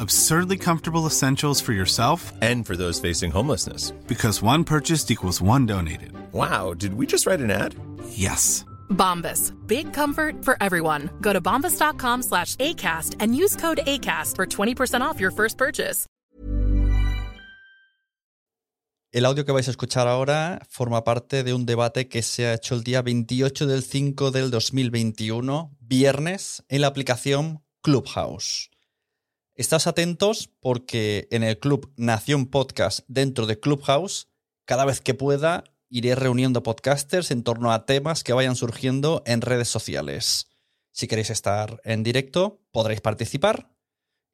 Absurdly comfortable essentials for yourself and for those facing homelessness. Because one purchased equals one donated. Wow, did we just write an ad? Yes. Bombas. Big comfort for everyone. Go to bombas.com slash ACAST and use code ACAST for 20% off your first purchase. El audio que vais a escuchar ahora forma parte de un debate que se ha hecho el día 28 del 5 del 2021, viernes, en la aplicación Clubhouse. Estás atentos porque en el Club Nación Podcast dentro de Clubhouse, cada vez que pueda, iré reuniendo podcasters en torno a temas que vayan surgiendo en redes sociales. Si queréis estar en directo, podréis participar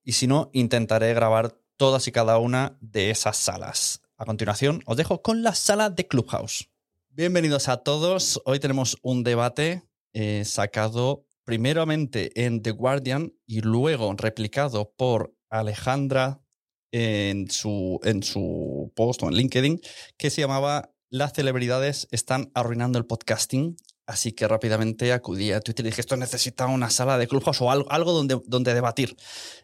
y si no, intentaré grabar todas y cada una de esas salas. A continuación, os dejo con la sala de Clubhouse. Bienvenidos a todos. Hoy tenemos un debate eh, sacado primeramente en The Guardian y luego replicado por Alejandra en su, en su post o en LinkedIn, que se llamaba Las celebridades están arruinando el podcasting. Así que rápidamente acudí a Twitter y dije, esto necesita una sala de Clubhouse o algo, algo donde, donde debatir.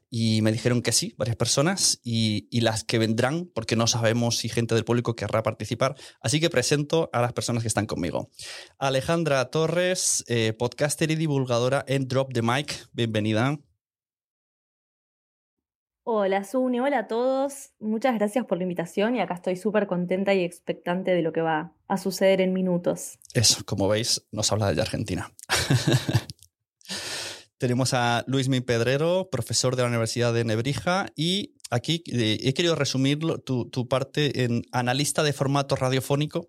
Y me dijeron que sí, varias personas, y, y, las que vendrán, porque no sabemos si gente del público querrá participar. Así que presento a las personas que están conmigo. Alejandra Torres, eh, podcaster y divulgadora en Drop the Mic. Bienvenida. Hola Sune, hola a todos. Muchas gracias por la invitación y acá estoy súper contenta y expectante de lo que va a suceder en minutos. Eso, como veis, nos habla de Argentina. Tenemos a Luis Mi Pedrero, profesor de la Universidad de Nebrija, y aquí eh, he querido resumir tu, tu parte en analista de formato radiofónico.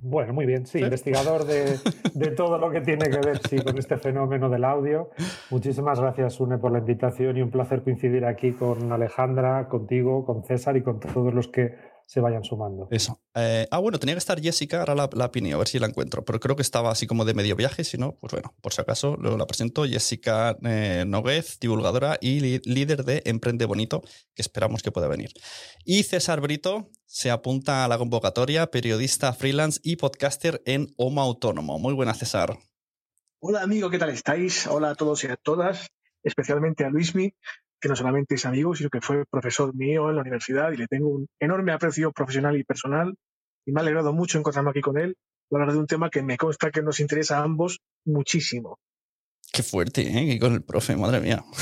Bueno, muy bien, sí, investigador de, de, todo lo que tiene que ver sí, con este fenómeno del audio. Muchísimas gracias, Une, por la invitación y un placer coincidir aquí con Alejandra, contigo, con César y con todos los que se vayan sumando. Eso. Eh, ah, bueno, tenía que estar Jessica, ahora la, la a ver si la encuentro, pero creo que estaba así como de medio viaje, si no, pues bueno, por si acaso luego la presento. Jessica eh, Noguez, divulgadora y líder de Emprende Bonito, que esperamos que pueda venir. Y César Brito se apunta a la convocatoria, periodista freelance y podcaster en Homo Autónomo. Muy buena, César. Hola, amigo, ¿qué tal estáis? Hola a todos y a todas, especialmente a Luismi que no solamente es amigo, sino que fue profesor mío en la universidad y le tengo un enorme aprecio profesional y personal. Y me ha alegrado mucho encontrarme aquí con él para hablar de un tema que me consta que nos interesa a ambos muchísimo. Qué fuerte, ¿eh? con el profe, madre mía.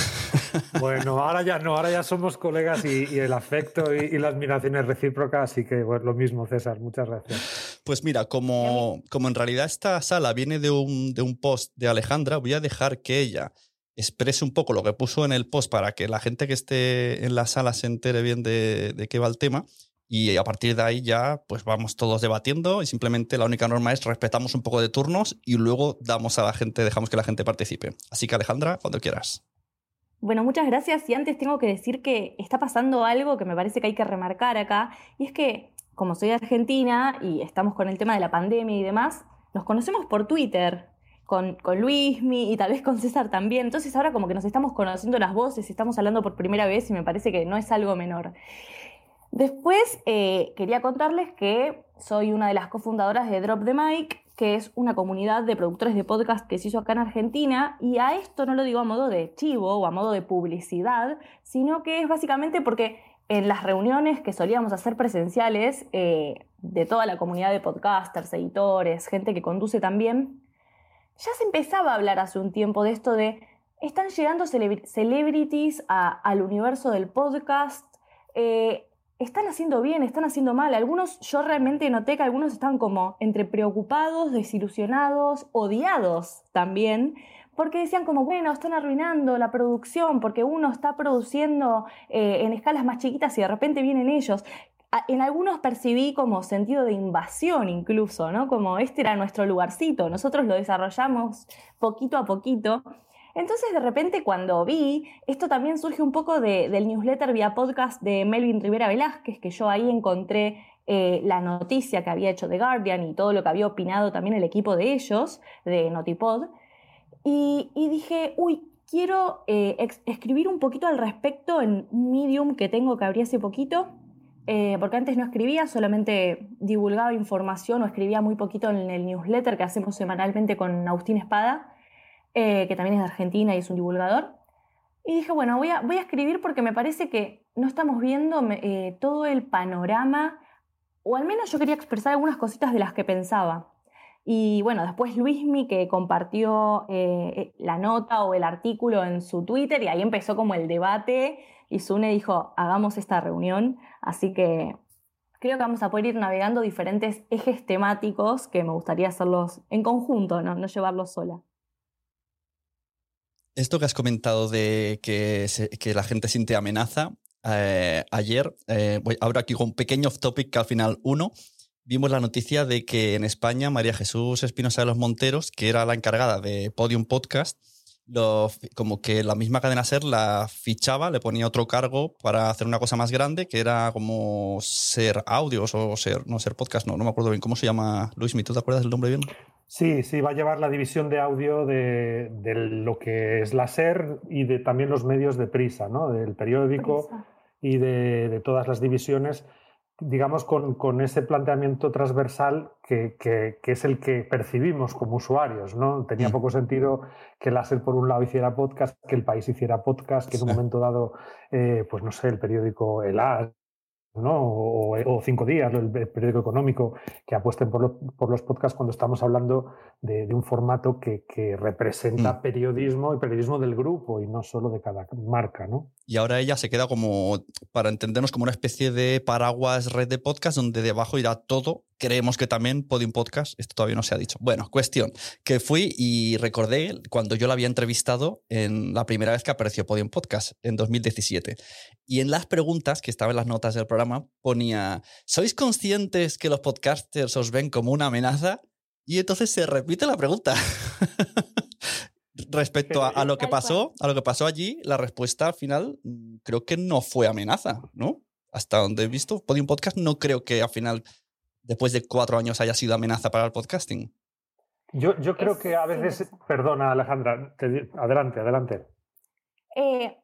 Bueno, ahora ya no, ahora ya somos colegas y, el afecto y, la admiración es recíproca, así que bueno, lo mismo, César, muchas gracias. Pues mira, como, como en realidad esta sala viene de un, de un post de Alejandra, voy a dejar que ella exprese un poco lo que puso en el post para que la gente que esté en la sala se entere bien de, qué va el tema. Y a partir de ahí ya pues vamos todos debatiendo y simplemente la única norma es respetamos un poco de turnos y luego damos a la gente, dejamos que la gente participe. Así que Alejandra, cuando quieras. Bueno, muchas gracias. Y antes tengo que decir que está pasando algo que me parece que hay que remarcar acá, y es que como soy argentina y estamos con el tema de la pandemia y demás, nos conocemos por Twitter, con, con Luismi y tal vez con César también. Entonces ahora como que nos estamos conociendo las voces, estamos hablando por primera vez y me parece que no es algo menor. Después eh, quería contarles que soy una de las cofundadoras de Drop the Mic, que es una comunidad de productores de podcast que se hizo acá en Argentina, y a esto no lo digo a modo de chivo o a modo de publicidad, sino que es básicamente porque en las reuniones que solíamos hacer presenciales eh, de toda la comunidad de podcasters, editores, gente que conduce también, ya se empezaba a hablar hace un tiempo de esto de están llegando celebrities al universo del podcast, eh, están haciendo bien, están haciendo mal. Algunos, yo realmente noté que algunos están como entre preocupados, desilusionados, odiados también, porque decían como, bueno, están arruinando la producción, porque uno está produciendo eh, en escalas más chiquitas y de repente vienen ellos. En algunos percibí como sentido de invasión incluso, ¿no? Como este era nuestro lugarcito, nosotros lo desarrollamos poquito a poquito. Entonces de repente cuando vi, esto también surge un poco del newsletter vía podcast de Melvin Rivera Velázquez, que yo ahí encontré eh, la noticia que había hecho The Guardian y todo lo que había opinado también el equipo de ellos, de Notipod. Y, dije, uy, quiero eh, escribir un poquito al respecto en un medium que tengo que abrí hace poquito, eh, porque antes no escribía, solamente divulgaba información o escribía muy poquito en el newsletter que hacemos semanalmente con Agustín Espada, eh, que también es de Argentina y es un divulgador. Y dije, bueno, voy a, voy a escribir porque me parece que no estamos viendo todo el panorama, o al menos yo quería expresar algunas cositas de las que pensaba. Y bueno, después Luismi que compartió eh, eh, la nota o el artículo en su Twitter y ahí empezó como el debate y Sune dijo, hagamos esta reunión. Así que creo que vamos a poder ir navegando diferentes ejes temáticos que me gustaría hacerlos en conjunto, no, no llevarlos sola. Esto que has comentado de que, la gente siente amenaza, eh, ayer, voy, abro aquí con un pequeño off topic que al final uno, vimos la noticia de que en España María Jesús Espinosa de los Monteros, que era la encargada de Podium Podcast, lo, como que la misma cadena SER la fichaba, le ponía otro cargo para hacer una cosa más grande, que era como ser audios o ser, no ser podcast, no, no me acuerdo bien cómo se llama. Luis, ¿tú te acuerdas del nombre bien? Sí, sí, va a llevar la división de audio de, lo que es la SER y de también los medios de prisa, ¿no? Del periódico y de, de todas las divisiones digamos, con, ese planteamiento transversal que, es el que percibimos como usuarios. ¿no? Tenía mm. poco sentido que el ASER, por un lado, hiciera podcast, que el país hiciera podcast, que en un momento dado, eh, pues no sé, el periódico El As o, Cinco Días, el periódico económico, que apuesten por, los podcasts cuando estamos hablando de, un formato que, representa mm. periodismo y periodismo del grupo y no solo de cada marca. ¿no? Y ahora ella se queda como, para entendernos, como una especie de paraguas red de podcast donde debajo irá todo creemos que también Podium Podcast, esto todavía no se ha dicho. Bueno, cuestión, que fui y recordé cuando yo la había entrevistado en la primera vez que apareció Podium Podcast, en 2017. Y en las preguntas que estaban en las notas del programa ponía, ¿sois conscientes que los podcasters os ven como una amenaza? Y entonces se repite la pregunta. Respecto a, lo que pasó, a lo que pasó allí, la respuesta al final mm, creo que no fue amenaza, ¿no? Hasta donde he visto, Podium Podcast no creo que al final después de cuatro años haya sido amenaza para el podcasting. Yo, yo creo que a veces, perdona Alejandra, adelante, adelante. Eh,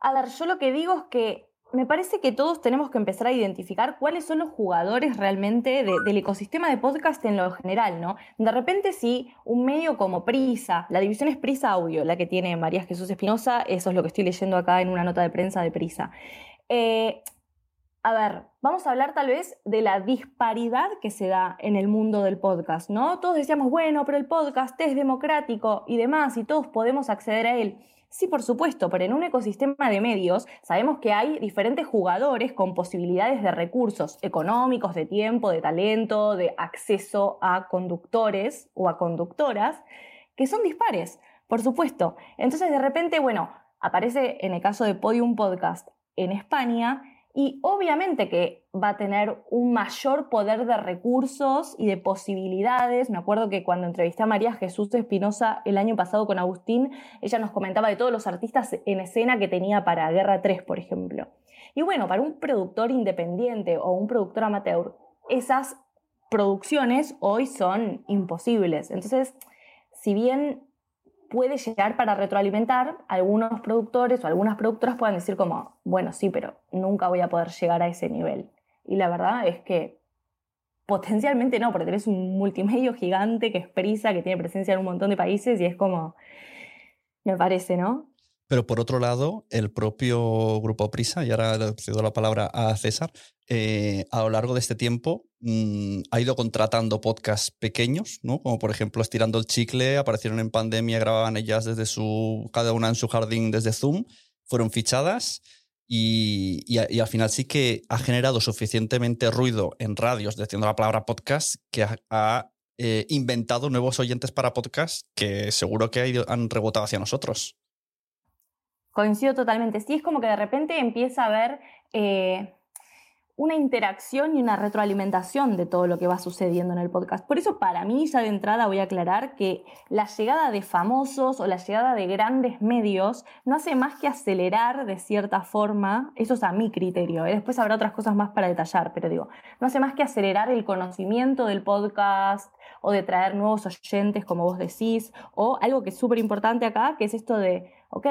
a ver, yo lo que digo es que me parece que todos tenemos que empezar a identificar cuáles son los jugadores realmente del ecosistema de podcast en lo general, ¿no? De repente, si un medio como Prisa, la división es Prisa Audio, la que tiene María Jesús Espinosa, eso es lo que estoy leyendo acá en una nota de prensa de Prisa. Eh, a ver, vamos a hablar tal vez de la disparidad que se da en el mundo del podcast, ¿no? Todos decíamos, bueno, pero el podcast es democrático y demás, y todos podemos acceder a él. Sí, por supuesto, pero en un ecosistema de medios sabemos que hay diferentes jugadores con posibilidades de recursos económicos, de tiempo, de talento, de acceso a conductores o a conductoras, que son dispares, por supuesto. Entonces, de repente, bueno, aparece en el caso de Podium Podcast en España, y obviamente que va a tener un mayor poder de recursos y de posibilidades. Me acuerdo que cuando entrevisté a María Jesús Espinosa el año pasado con Agustín, ella nos comentaba de todos los artistas en escena que tenía para Guerra 3, por ejemplo. Y bueno, para un productor independiente o un productor amateur, esas producciones hoy son imposibles. Entonces, si bien puede llegar para retroalimentar, algunos productores o algunas productoras pueden decir como, bueno, sí, pero nunca voy a poder llegar a ese nivel. Y la verdad es que potencialmente no, porque tenés un multimedio gigante que es Prisa, que tiene presencia en un montón de países y es como, me parece, ¿no? Pero por otro lado, el propio Grupo Prisa, y ahora cedo la palabra a César, eh, a lo largo de este tiempo mm, ha ido contratando podcasts pequeños, ¿no? Como por ejemplo Estirando el Chicle, aparecieron en pandemia, grababan ellas desde su, cada una en su jardín desde Zoom, fueron fichadas y, al final sí que ha generado suficientemente ruido en radios, diciendo la palabra podcast, que ha, eh, inventado nuevos oyentes para podcast que seguro que han rebotado hacia nosotros. Coincido totalmente. Sí, es como que de repente empieza a haber eh, una interacción y una retroalimentación de todo lo que va sucediendo en el podcast. Por eso, para mí, ya de entrada voy a aclarar que la llegada de famosos o la llegada de grandes medios no hace más que acelerar de cierta forma, eso es a mi criterio, ¿eh? después habrá otras cosas más para detallar, pero digo, no hace más que acelerar el conocimiento del podcast o de traer nuevos oyentes, como vos decís, o algo que es súper importante acá, que es esto de, ok,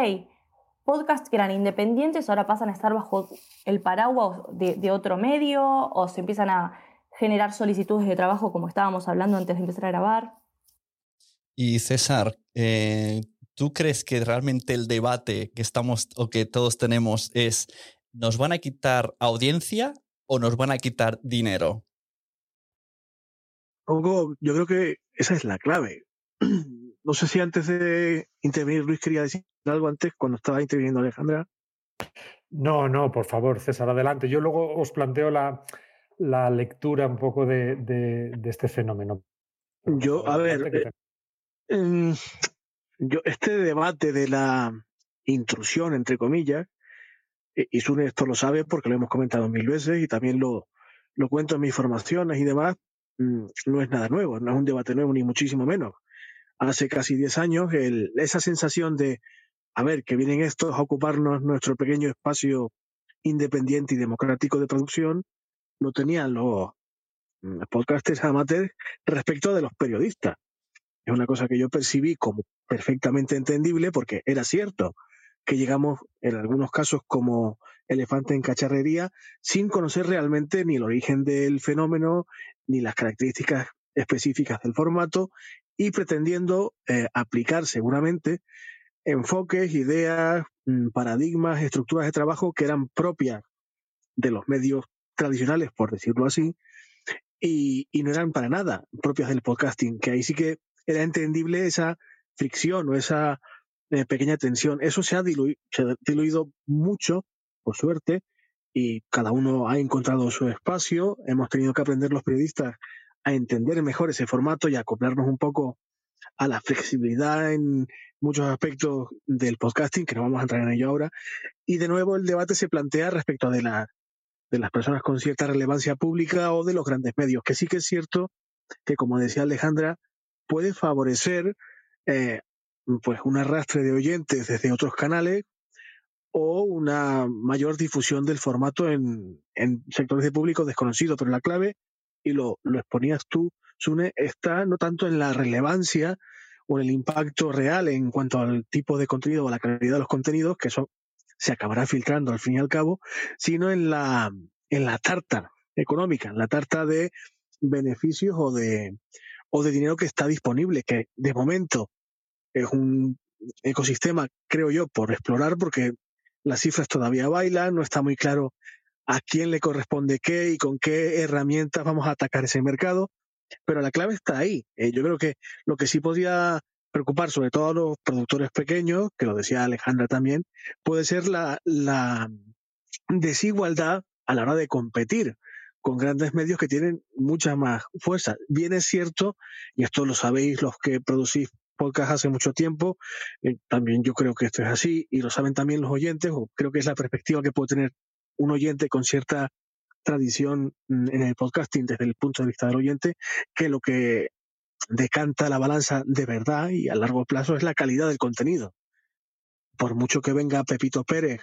podcasts que eran independientes ahora pasan a estar bajo el paraguas de, otro medio o se empiezan a generar solicitudes de trabajo como estábamos hablando antes de empezar a grabar. Y César, eh, ¿tú crees que realmente el debate que estamos o que todos tenemos es ¿nos van a quitar audiencia o nos van a quitar dinero? yo creo que esa es la clave. No sé si antes de intervenir Luis quería decir algo antes cuando estaba interviniendo Alejandra. No, no, por favor, César, adelante. Yo luego os planteo la, lectura un poco de, este fenómeno. Yo, a ver, eh, em, yo, este debate de la intrusión, entre comillas, y Sune esto lo sabe porque lo hemos comentado mil veces y también lo, lo cuento en mis formaciones y demás, mm, no es nada nuevo, no es un debate nuevo ni muchísimo menos hace casi 10 años, esa sensación de, a ver, que vienen estos a ocuparnos nuestro pequeño espacio independiente y democrático de producción, lo tenían los mm, podcasters amateurs respecto de los periodistas. Es una cosa que yo percibí como perfectamente entendible porque era cierto que llegamos en algunos casos como elefante en cacharrería sin conocer realmente ni el origen del fenómeno ni las características específicas del formato y pretendiendo eh, aplicar seguramente enfoques, ideas, mm, paradigmas, estructuras de trabajo que eran propias de los medios tradicionales, por decirlo así, y, no eran para nada propias del podcasting, que ahí sí que era entendible esa fricción o esa eh, pequeña tensión. Eso se ha, se ha diluido mucho, por suerte, y cada uno ha encontrado su espacio. Hemos tenido que aprender los periodistas a entender mejor ese formato y acoplarnos un poco a la flexibilidad en muchos aspectos del podcasting, que no vamos a entrar en ello ahora. Y de nuevo el debate se plantea respecto de, la, de las personas con cierta relevancia pública o de los grandes medios, que sí que es cierto que, como decía Alejandra, puede favorecer eh, pues un arrastre de oyentes desde otros canales o una mayor difusión del formato en, en sectores de público desconocidos. Pero la clave y lo, lo exponías tú, Sune, está no tanto en la relevancia o en el impacto real en cuanto al tipo de contenido o la calidad de los contenidos, que eso se acabará filtrando al fin y al cabo, sino en la, en la tarta económica, en la tarta de beneficios o de, o de dinero que está disponible, que de momento es un ecosistema, creo yo, por explorar, porque las cifras todavía bailan, no está muy claro a quién le corresponde qué y con qué herramientas vamos a atacar ese mercado. Pero la clave está ahí. Eh, yo creo que lo que sí podría preocupar, sobre todo a los productores pequeños, que lo decía Alejandra también, puede ser la, la desigualdad a la hora de competir con grandes medios que tienen mucha más fuerza. Bien es cierto, y esto lo sabéis los que producís podcast hace mucho tiempo, eh, también yo creo que esto es así, y lo saben también los oyentes, o creo que es la perspectiva que puede tener un oyente con cierta tradición mm, en el podcasting desde el punto de vista del oyente, que lo que decanta la balanza de verdad y a largo plazo es la calidad del contenido. Por mucho que venga Pepito Pérez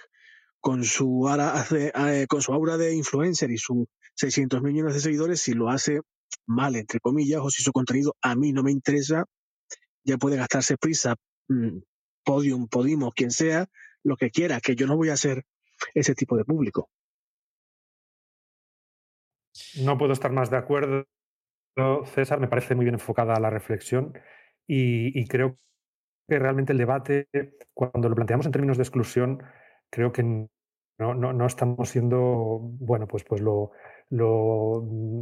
con su, aura, eh, con su aura de influencer y su 600 millones de seguidores, si lo hace mal, entre comillas, o si su contenido a mí no me interesa, ya puede gastarse prisa, mm, Podium, Podimo, quien sea, lo que quiera, que yo no voy a ser ese tipo de público. No puedo estar más de acuerdo, César, me parece muy bien enfocada la reflexión y, creo que realmente el debate, cuando lo planteamos en términos de exclusión, creo que no, no, estamos siendo, bueno, pues, pues lo,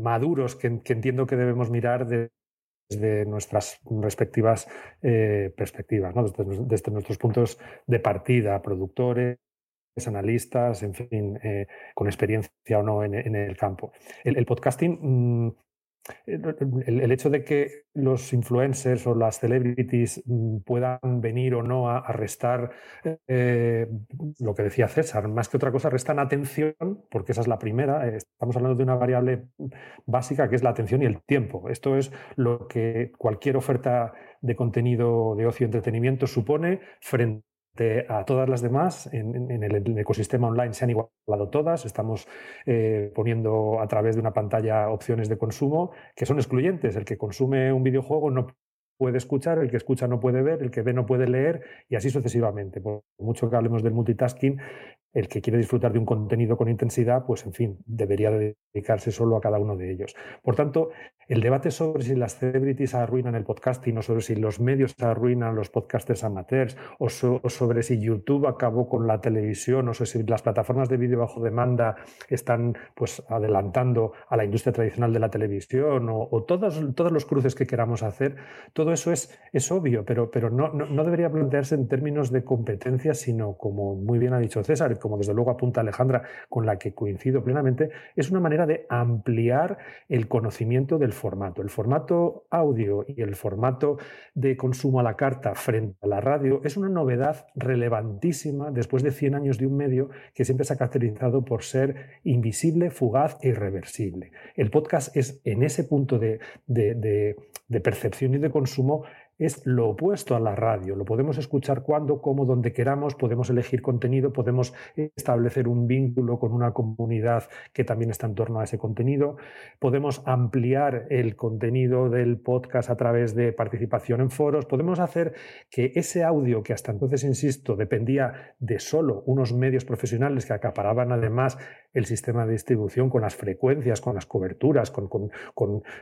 maduros que, entiendo que debemos mirar desde nuestras respectivas eh, perspectivas, desde, nuestros puntos de partida, productores, analistas, en fin, eh, con experiencia o no en, el campo. El, podcasting, mm, el, hecho de que los influencers o las celebrities mm, puedan venir o no a, restar eh, lo que decía César, más que otra cosa, restan atención, porque esa es la primera. Eh, estamos hablando de una variable básica que es la atención y el tiempo. Esto es lo que cualquier oferta de contenido de ocio y entretenimiento supone frente a todas las demás, en, el, ecosistema online se han igualado todas, estamos eh, poniendo a través de una pantalla opciones de consumo que son excluyentes. El que consume un videojuego no puede escuchar, el que escucha no puede ver, el que ve no puede leer y así sucesivamente. Por mucho que hablemos del multitasking, el que quiere disfrutar de un contenido con intensidad, pues en fin, debería dedicarse solo a cada uno de ellos. Por tanto, el debate sobre si las celebrities arruinan el podcasting o sobre si los medios arruinan los podcasters amateurs o, sobre si YouTube acabó con la televisión o si las plataformas de vídeo bajo demanda están pues adelantando a la industria tradicional de la televisión o, todos, todos los cruces que queramos hacer, todo eso es, es obvio, pero, pero no, no, no debería plantearse en términos de competencia, sino como muy bien ha dicho César, como desde luego apunta Alejandra, con la que coincido plenamente, es una manera de ampliar el conocimiento del formato. El formato audio y el formato de consumo a la carta frente a la radio es una novedad relevantísima después de 100 años de un medio que siempre se ha caracterizado por ser invisible, fugaz e irreversible. El podcast es en ese punto de, de percepción y de consumo es lo opuesto a la radio. Lo podemos escuchar cuando, como, donde queramos, podemos elegir contenido, podemos establecer un vínculo con una comunidad que también está en torno a ese contenido, podemos ampliar el contenido del podcast a través de participación en foros, podemos hacer que ese audio que hasta entonces, insisto, dependía de solo unos medios profesionales que acaparaban además el sistema de distribución con las frecuencias, con las coberturas, con,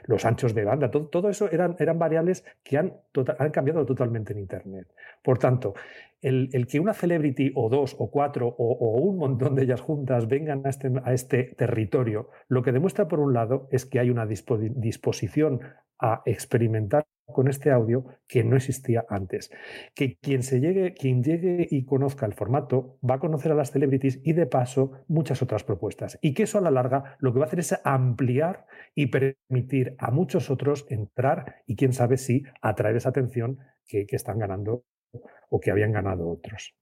los anchos de banda, todo, todo eso eran, eran variables que han han cambiado totalmente en Internet. Por tanto, el, que una celebrity o dos o cuatro o, un montón de ellas juntas vengan a este, a este, territorio, lo que demuestra por un lado es que hay una disposición a experimentar con este audio que no existía antes. Que quien, se llegue, quien llegue y conozca el formato va a conocer a las celebrities y de paso muchas otras propuestas. Y que eso a la larga lo que va a hacer es ampliar y permitir a muchos otros entrar y quién sabe si atraer esa atención que, que están ganando o que habían ganado otros.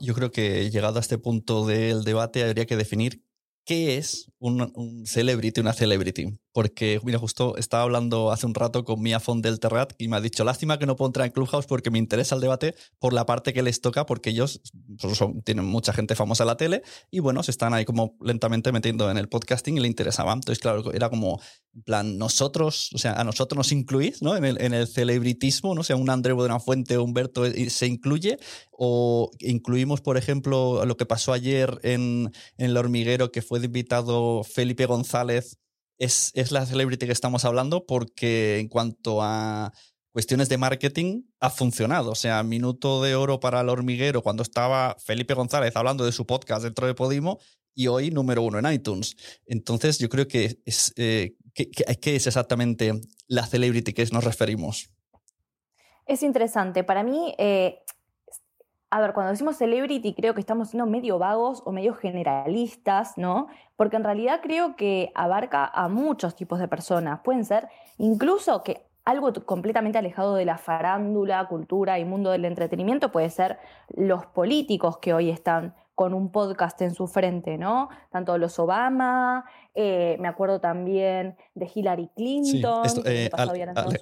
Yo creo que llegado a este punto del debate habría que definir qué es un, celebrity, una celebrity. Porque, mira, justo estaba hablando hace un rato con Mia Font del Terrat y me ha dicho, lástima que no puedo entrar en Clubhouse porque me interesa el debate por la parte que les toca, porque ellos pues, tienen mucha gente famosa en la tele y, bueno, se están ahí como lentamente metiendo en el podcasting y le interesaba. Entonces, claro, era como, en plan, nosotros, o sea, a nosotros nos incluís, ¿no? En el, en el celebritismo, ¿no? O sea, un André Buenafuente o Humberto eh, se incluye o incluimos, por ejemplo, lo que pasó ayer en, en El Hormiguero, que fue invitado Felipe González es, es la celebrity que estamos hablando porque en cuanto a cuestiones de marketing ha funcionado. O sea, minuto de oro para el hormiguero cuando estaba Felipe González hablando de su podcast dentro de Podimo y hoy número uno en iTunes. Entonces yo creo que es, eh, ¿qué, es exactamente la celebrity que nos referimos? Es interesante. Para mí, eh, a ver, cuando decimos celebrity creo que estamos siendo medio vagos o medio generalistas, ¿no? Porque en realidad creo que abarca a muchos tipos de personas. Pueden ser incluso que algo completamente alejado de la farándula, cultura y mundo del entretenimiento puede ser los políticos que hoy están con un podcast en su frente, ¿no? Tanto los Obama, eh, me acuerdo también de Hillary Clinton. Eh,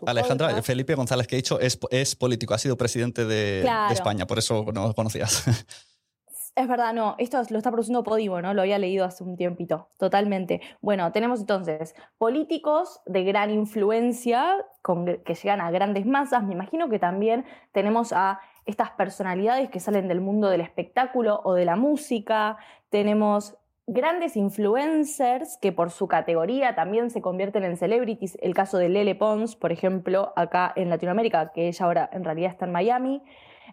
Alejandra, Felipe González, que he dicho, es, político, ha sido presidente de, España, por eso no lo conocías. Es verdad, no, esto lo está produciendo Podimo, ¿no? Lo había leído hace un tiempito, totalmente. Bueno, tenemos entonces políticos de gran influencia que llegan a grandes masas. Me imagino que también tenemos a estas personalidades que salen del mundo del espectáculo o de la música. Tenemos grandes influencers que por su categoría también se convierten en celebrities. El caso de Lele Pons, por ejemplo, acá en Latinoamérica, que ella ahora en realidad está en Miami.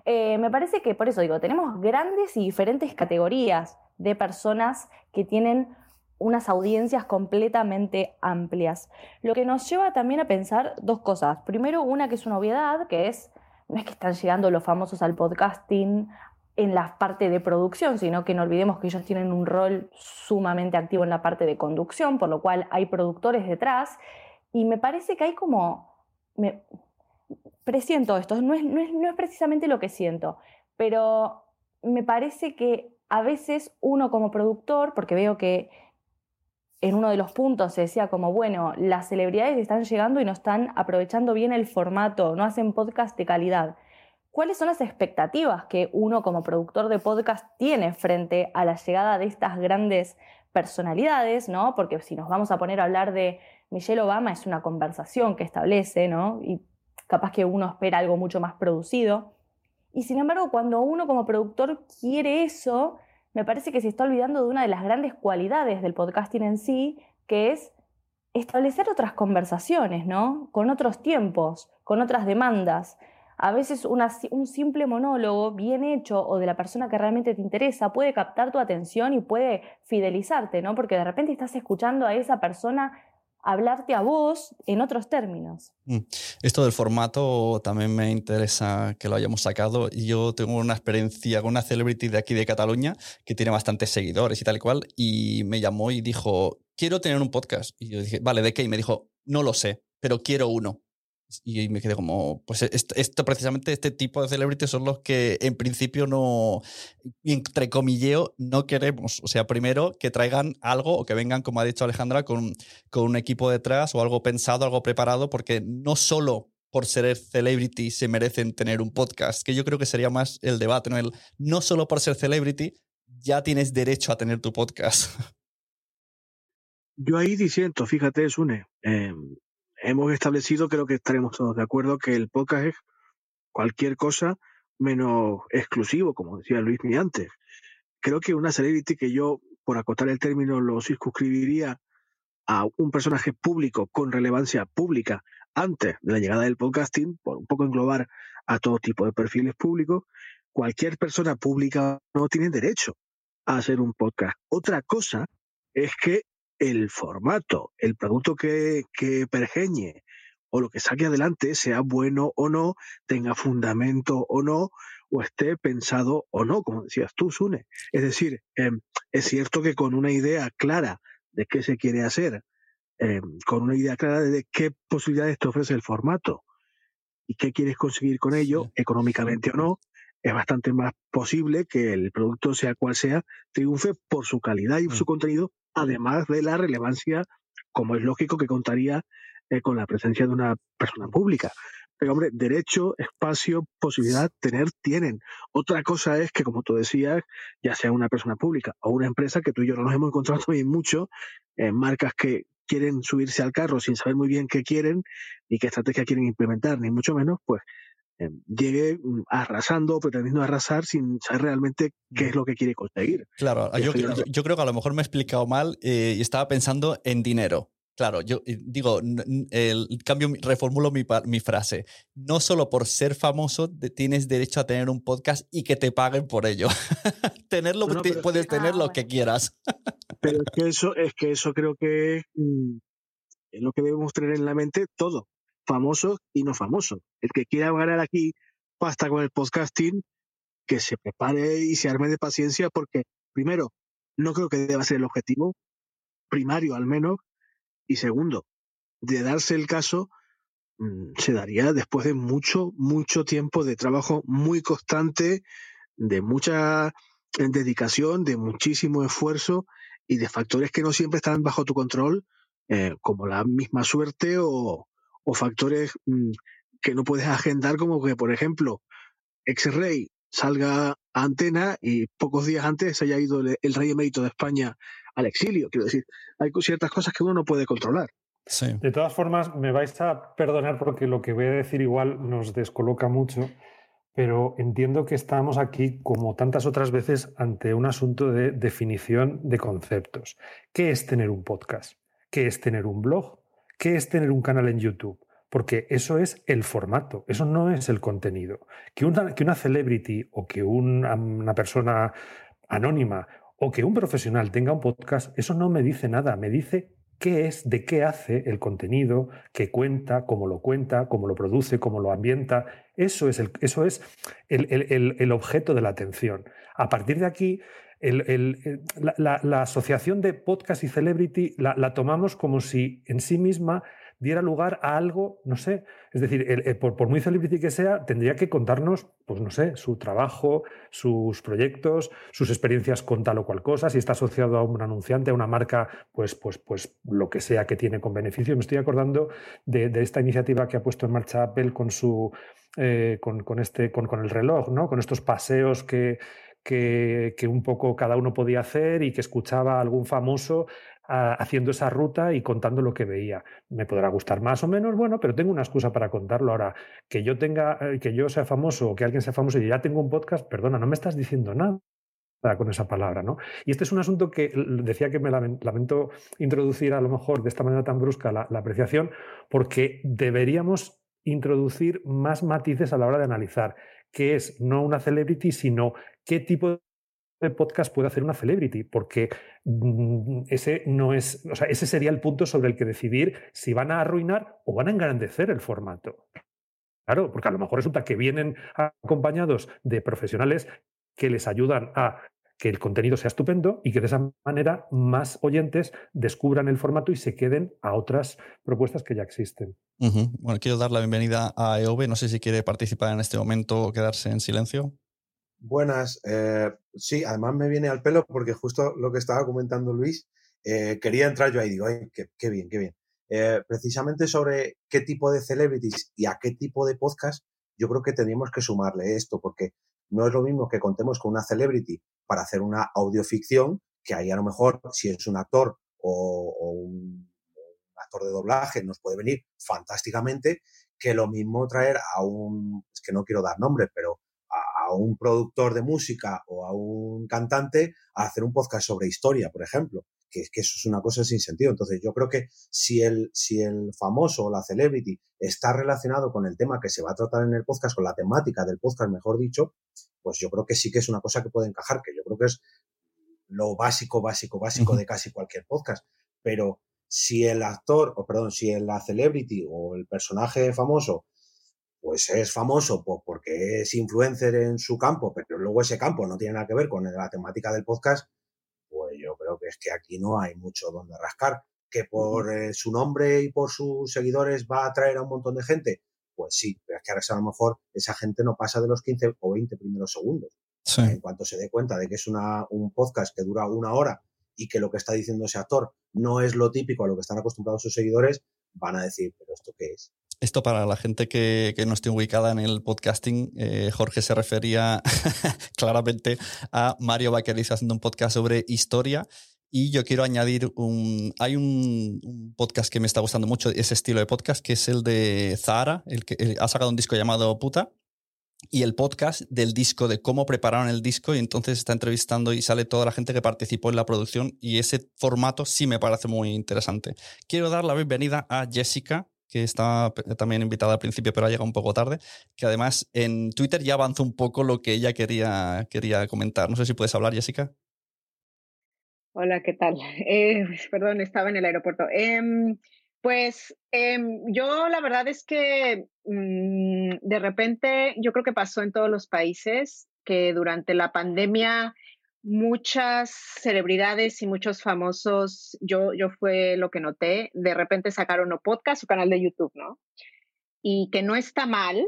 Eh, me parece que por eso digo, tenemos grandes y diferentes categorías de personas que tienen unas audiencias completamente amplias. Lo que nos lleva también a pensar dos cosas. Primero, una que es una obviedad, que es, no es que están llegando los famosos al podcasting en la parte de producción, sino que no olvidemos que ellos tienen un rol sumamente activo en la parte de conducción, por lo cual hay productores detrás. Y me parece que hay como presiento esto, no es, no, es, precisamente lo que siento, pero me parece que a veces uno como productor, porque veo que en uno de los puntos se decía como, bueno, las celebridades están llegando y no están aprovechando bien el formato, no hacen podcast de calidad. ¿Cuáles son las expectativas que uno como productor de podcast tiene frente a la llegada de estas grandes personalidades, ¿no? Porque si nos vamos a poner a hablar de Michelle Obama, es una conversación que establece, ¿no? Y capaz que uno espera algo mucho más producido. Y sin embargo, cuando uno como productor quiere eso, me parece que se está olvidando de una de las grandes cualidades del podcasting en sí, que es establecer otras conversaciones, ¿no? Con otros tiempos, con otras demandas. A veces un simple monólogo bien hecho o de la persona que realmente te interesa puede captar tu atención y puede fidelizarte, ¿no? Porque de repente estás escuchando a esa persona hablarte a vos en otros términos. Mm. Esto del formato también me interesa que lo hayamos sacado. Yo tengo una experiencia con una celebrity de aquí de Cataluña que tiene bastantes seguidores y tal y cual, y me llamó y dijo, quiero tener un podcast. Y yo dije, vale, ¿de qué? Y me dijo, no lo sé, pero quiero uno. Y me quedé como, pues esto, precisamente este tipo de celebrities son los que en principio no, entre comilleo, no queremos. O sea, primero que traigan algo o que vengan, como ha dicho Alejandra, con, con un equipo detrás o algo pensado, algo preparado, porque no solo por ser celebrity se merecen tener un podcast, que yo creo que sería más el debate, ¿no? El, no solo por ser celebrity ya tienes derecho a tener tu podcast. Yo ahí diciendo, fíjate, Sune, eh, hemos establecido, creo que estaremos todos de acuerdo, que el podcast es cualquier cosa menos exclusivo, como decía Luis antes. Creo que una celebrity que yo, por acotar el término, lo circunscribiría a un personaje público con relevancia pública antes de la llegada del podcasting, por un poco englobar a todo tipo de perfiles públicos, cualquier persona pública no tiene derecho a hacer un podcast. Otra cosa es que el formato, el producto que, que pergeñe o lo que saque adelante, sea bueno o no, tenga fundamento o no, o esté pensado o no, como decías tú, Sune. Es decir, em, es cierto que con una idea clara de qué se quiere hacer, em, con una idea clara de qué posibilidades te ofrece el formato y qué quieres conseguir con ello, económicamente o no, es bastante más posible que el producto, sea cual sea, triunfe por su calidad y mm. su contenido además de la relevancia, como es lógico que contaría eh, con la presencia de una persona pública. Pero hombre, derecho, espacio, posibilidad, tener, tienen. Otra cosa es que, como tú decías, ya sea una persona pública o una empresa, que tú y yo no nos hemos encontrado también mucho, en marcas que quieren subirse al carro sin saber muy bien qué quieren y qué estrategia quieren implementar, ni mucho menos, pues eh, llegue mm, arrasando, pretendiendo arrasar sin saber realmente qué es lo que quiere conseguir. Claro, yo, creo que a lo mejor me he explicado mal eh, y estaba pensando en dinero. Claro, yo eh, digo, el cambio, reformulo mi, mi, frase. No solo por ser famoso tienes derecho a tener un podcast y que te paguen por ello. Tenerlo, puedes tener lo que quieras. pero es que eso, es que eso creo que mm, es lo que debemos tener en la mente todo famosos y no famosos. El que quiera ganar aquí pasta con el podcasting, que se prepare y se arme de paciencia porque, primero, no creo que deba ser el objetivo, primario al menos, y segundo, de darse el caso, mm, se daría después de mucho, mucho tiempo de trabajo muy constante, de mucha dedicación, de muchísimo esfuerzo y de factores que no siempre están bajo tu control, eh, como la misma suerte o, o factores mm, que no puedes agendar, como que, por ejemplo, X-Ray salga a Antena y pocos días antes se haya ido el, el rey emérito de España al exilio. Quiero decir, hay ciertas cosas que uno no puede controlar. De todas formas, me vais a perdonar porque lo que voy a decir igual nos descoloca mucho, pero entiendo que estamos aquí, como tantas otras veces, ante un asunto de definición de conceptos. ¿Qué es tener un podcast? ¿Qué es tener un blog? ¿Qué es tener un canal en YouTube? Porque eso es el formato, eso no es el contenido. Que una, celebrity o que una, persona anónima o que un profesional tenga un podcast, eso no me dice nada, me dice qué es, de qué hace el contenido, qué cuenta, cómo lo cuenta, cómo lo produce, cómo lo ambienta. Eso es el, objeto de la atención. A partir de aquí, la, asociación de podcast y celebrity la, tomamos como si en sí misma diera lugar a algo, no sé, es decir, por, muy celebrity que sea, tendría que contarnos, pues no sé, su trabajo, sus proyectos, sus experiencias con tal o cual cosa, si está asociado a un anunciante, a una marca, pues, pues, pues lo que sea que tiene con beneficio. Me estoy acordando de, esta iniciativa que ha puesto en marcha Apple con su eh, con, este, con el reloj, ¿no? Con estos paseos que, que, un poco cada uno podía hacer y que escuchaba a algún famoso haciendo esa ruta y contando lo que veía. Me podrá gustar más o menos, bueno, pero tengo una excusa para contarlo. Ahora, que yo tenga, eh, que yo sea famoso o que alguien sea famoso y ya tengo un podcast, perdona, no me estás diciendo nada con esa palabra, ¿no? Y este es un asunto que decía que me lamento introducir a lo mejor de esta manera tan brusca la, la apreciación, porque deberíamos introducir más matices a la hora de analizar qué es no una celebrity, sino qué tipo de podcast puede hacer una celebrity, porque mm, ese no es, o sea, ese sería el punto sobre el que decidir si van a arruinar o van a engrandecer el formato. Claro, porque a lo mejor resulta que vienen acompañados de profesionales que les ayudan a que el contenido sea estupendo y que de esa manera más oyentes descubran el formato y se queden a otras propuestas que ya existen. Bueno, quiero dar la bienvenida a EOB. No sé si quiere participar en este momento o quedarse en silencio. Buenas. Eh, sí, además me viene al pelo porque justo lo que estaba comentando Luis, eh, quería entrar yo ahí, digo, Ay, qué, bien, qué bien. Eh, precisamente sobre qué tipo de celebrities y a qué tipo de podcast, yo creo que tendríamos que sumarle esto, porque no es lo mismo que contemos con una celebrity para hacer una audioficción, que ahí a lo mejor, si es un actor o, un, actor de doblaje, nos puede venir fantásticamente, que lo mismo traer a un, es que no quiero dar nombres, pero a un productor de música o a un cantante a hacer un podcast sobre historia, por ejemplo, que, que eso es una cosa sin sentido. Entonces, yo creo que si el, si el famoso o la celebrity está relacionado con el tema que se va a tratar en el podcast, con la temática del podcast, mejor dicho, pues yo creo que sí que es una cosa que puede encajar, que yo creo que es lo básico, básico, básico de casi cualquier podcast. Pero si el actor, o perdón, si la celebrity o el personaje famoso pues es famoso porque es influencer en su campo, pero luego ese campo no tiene nada que ver con la temática del podcast, pues yo creo que es que aquí no hay mucho donde rascar. Que por eh, su nombre y por sus seguidores va a atraer a un montón de gente, pues sí, pero es que ahora a lo mejor esa gente no pasa de los 15 o 20 primeros segundos. En cuanto se dé cuenta de que es una, un podcast que dura una hora y que lo que está diciendo ese actor no es lo típico a lo que están acostumbrados sus seguidores, van a decir, pero ¿esto qué es? Esto para la gente que, no esté ubicada en el podcasting, eh, Jorge se refería claramente a Mario Vaquerizo haciendo un podcast sobre historia. Y yo quiero añadir un. Hay un, podcast que me está gustando mucho, ese estilo de podcast, que es el de Zara, el que ha sacado un disco llamado Puta. Y el podcast del disco, de cómo prepararon el disco, y entonces está entrevistando y sale toda la gente que participó en la producción. Y ese formato sí me parece muy interesante. Quiero dar la bienvenida a Jessica, que estaba también invitada al principio, pero ha llegado un poco tarde, que además en Twitter ya avanzó un poco lo que ella quería, quería comentar. No sé si puedes hablar, Jessica. Hola, ¿qué tal? Eh, perdón, estaba en el aeropuerto. Em, pues em, yo la verdad es que mm, de repente yo creo que pasó en todos los países que durante la pandemia muchas celebridades y muchos famosos, yo, yo fue lo que noté, de repente sacaron un podcast, su canal de YouTube, ¿no? Y que no está mal,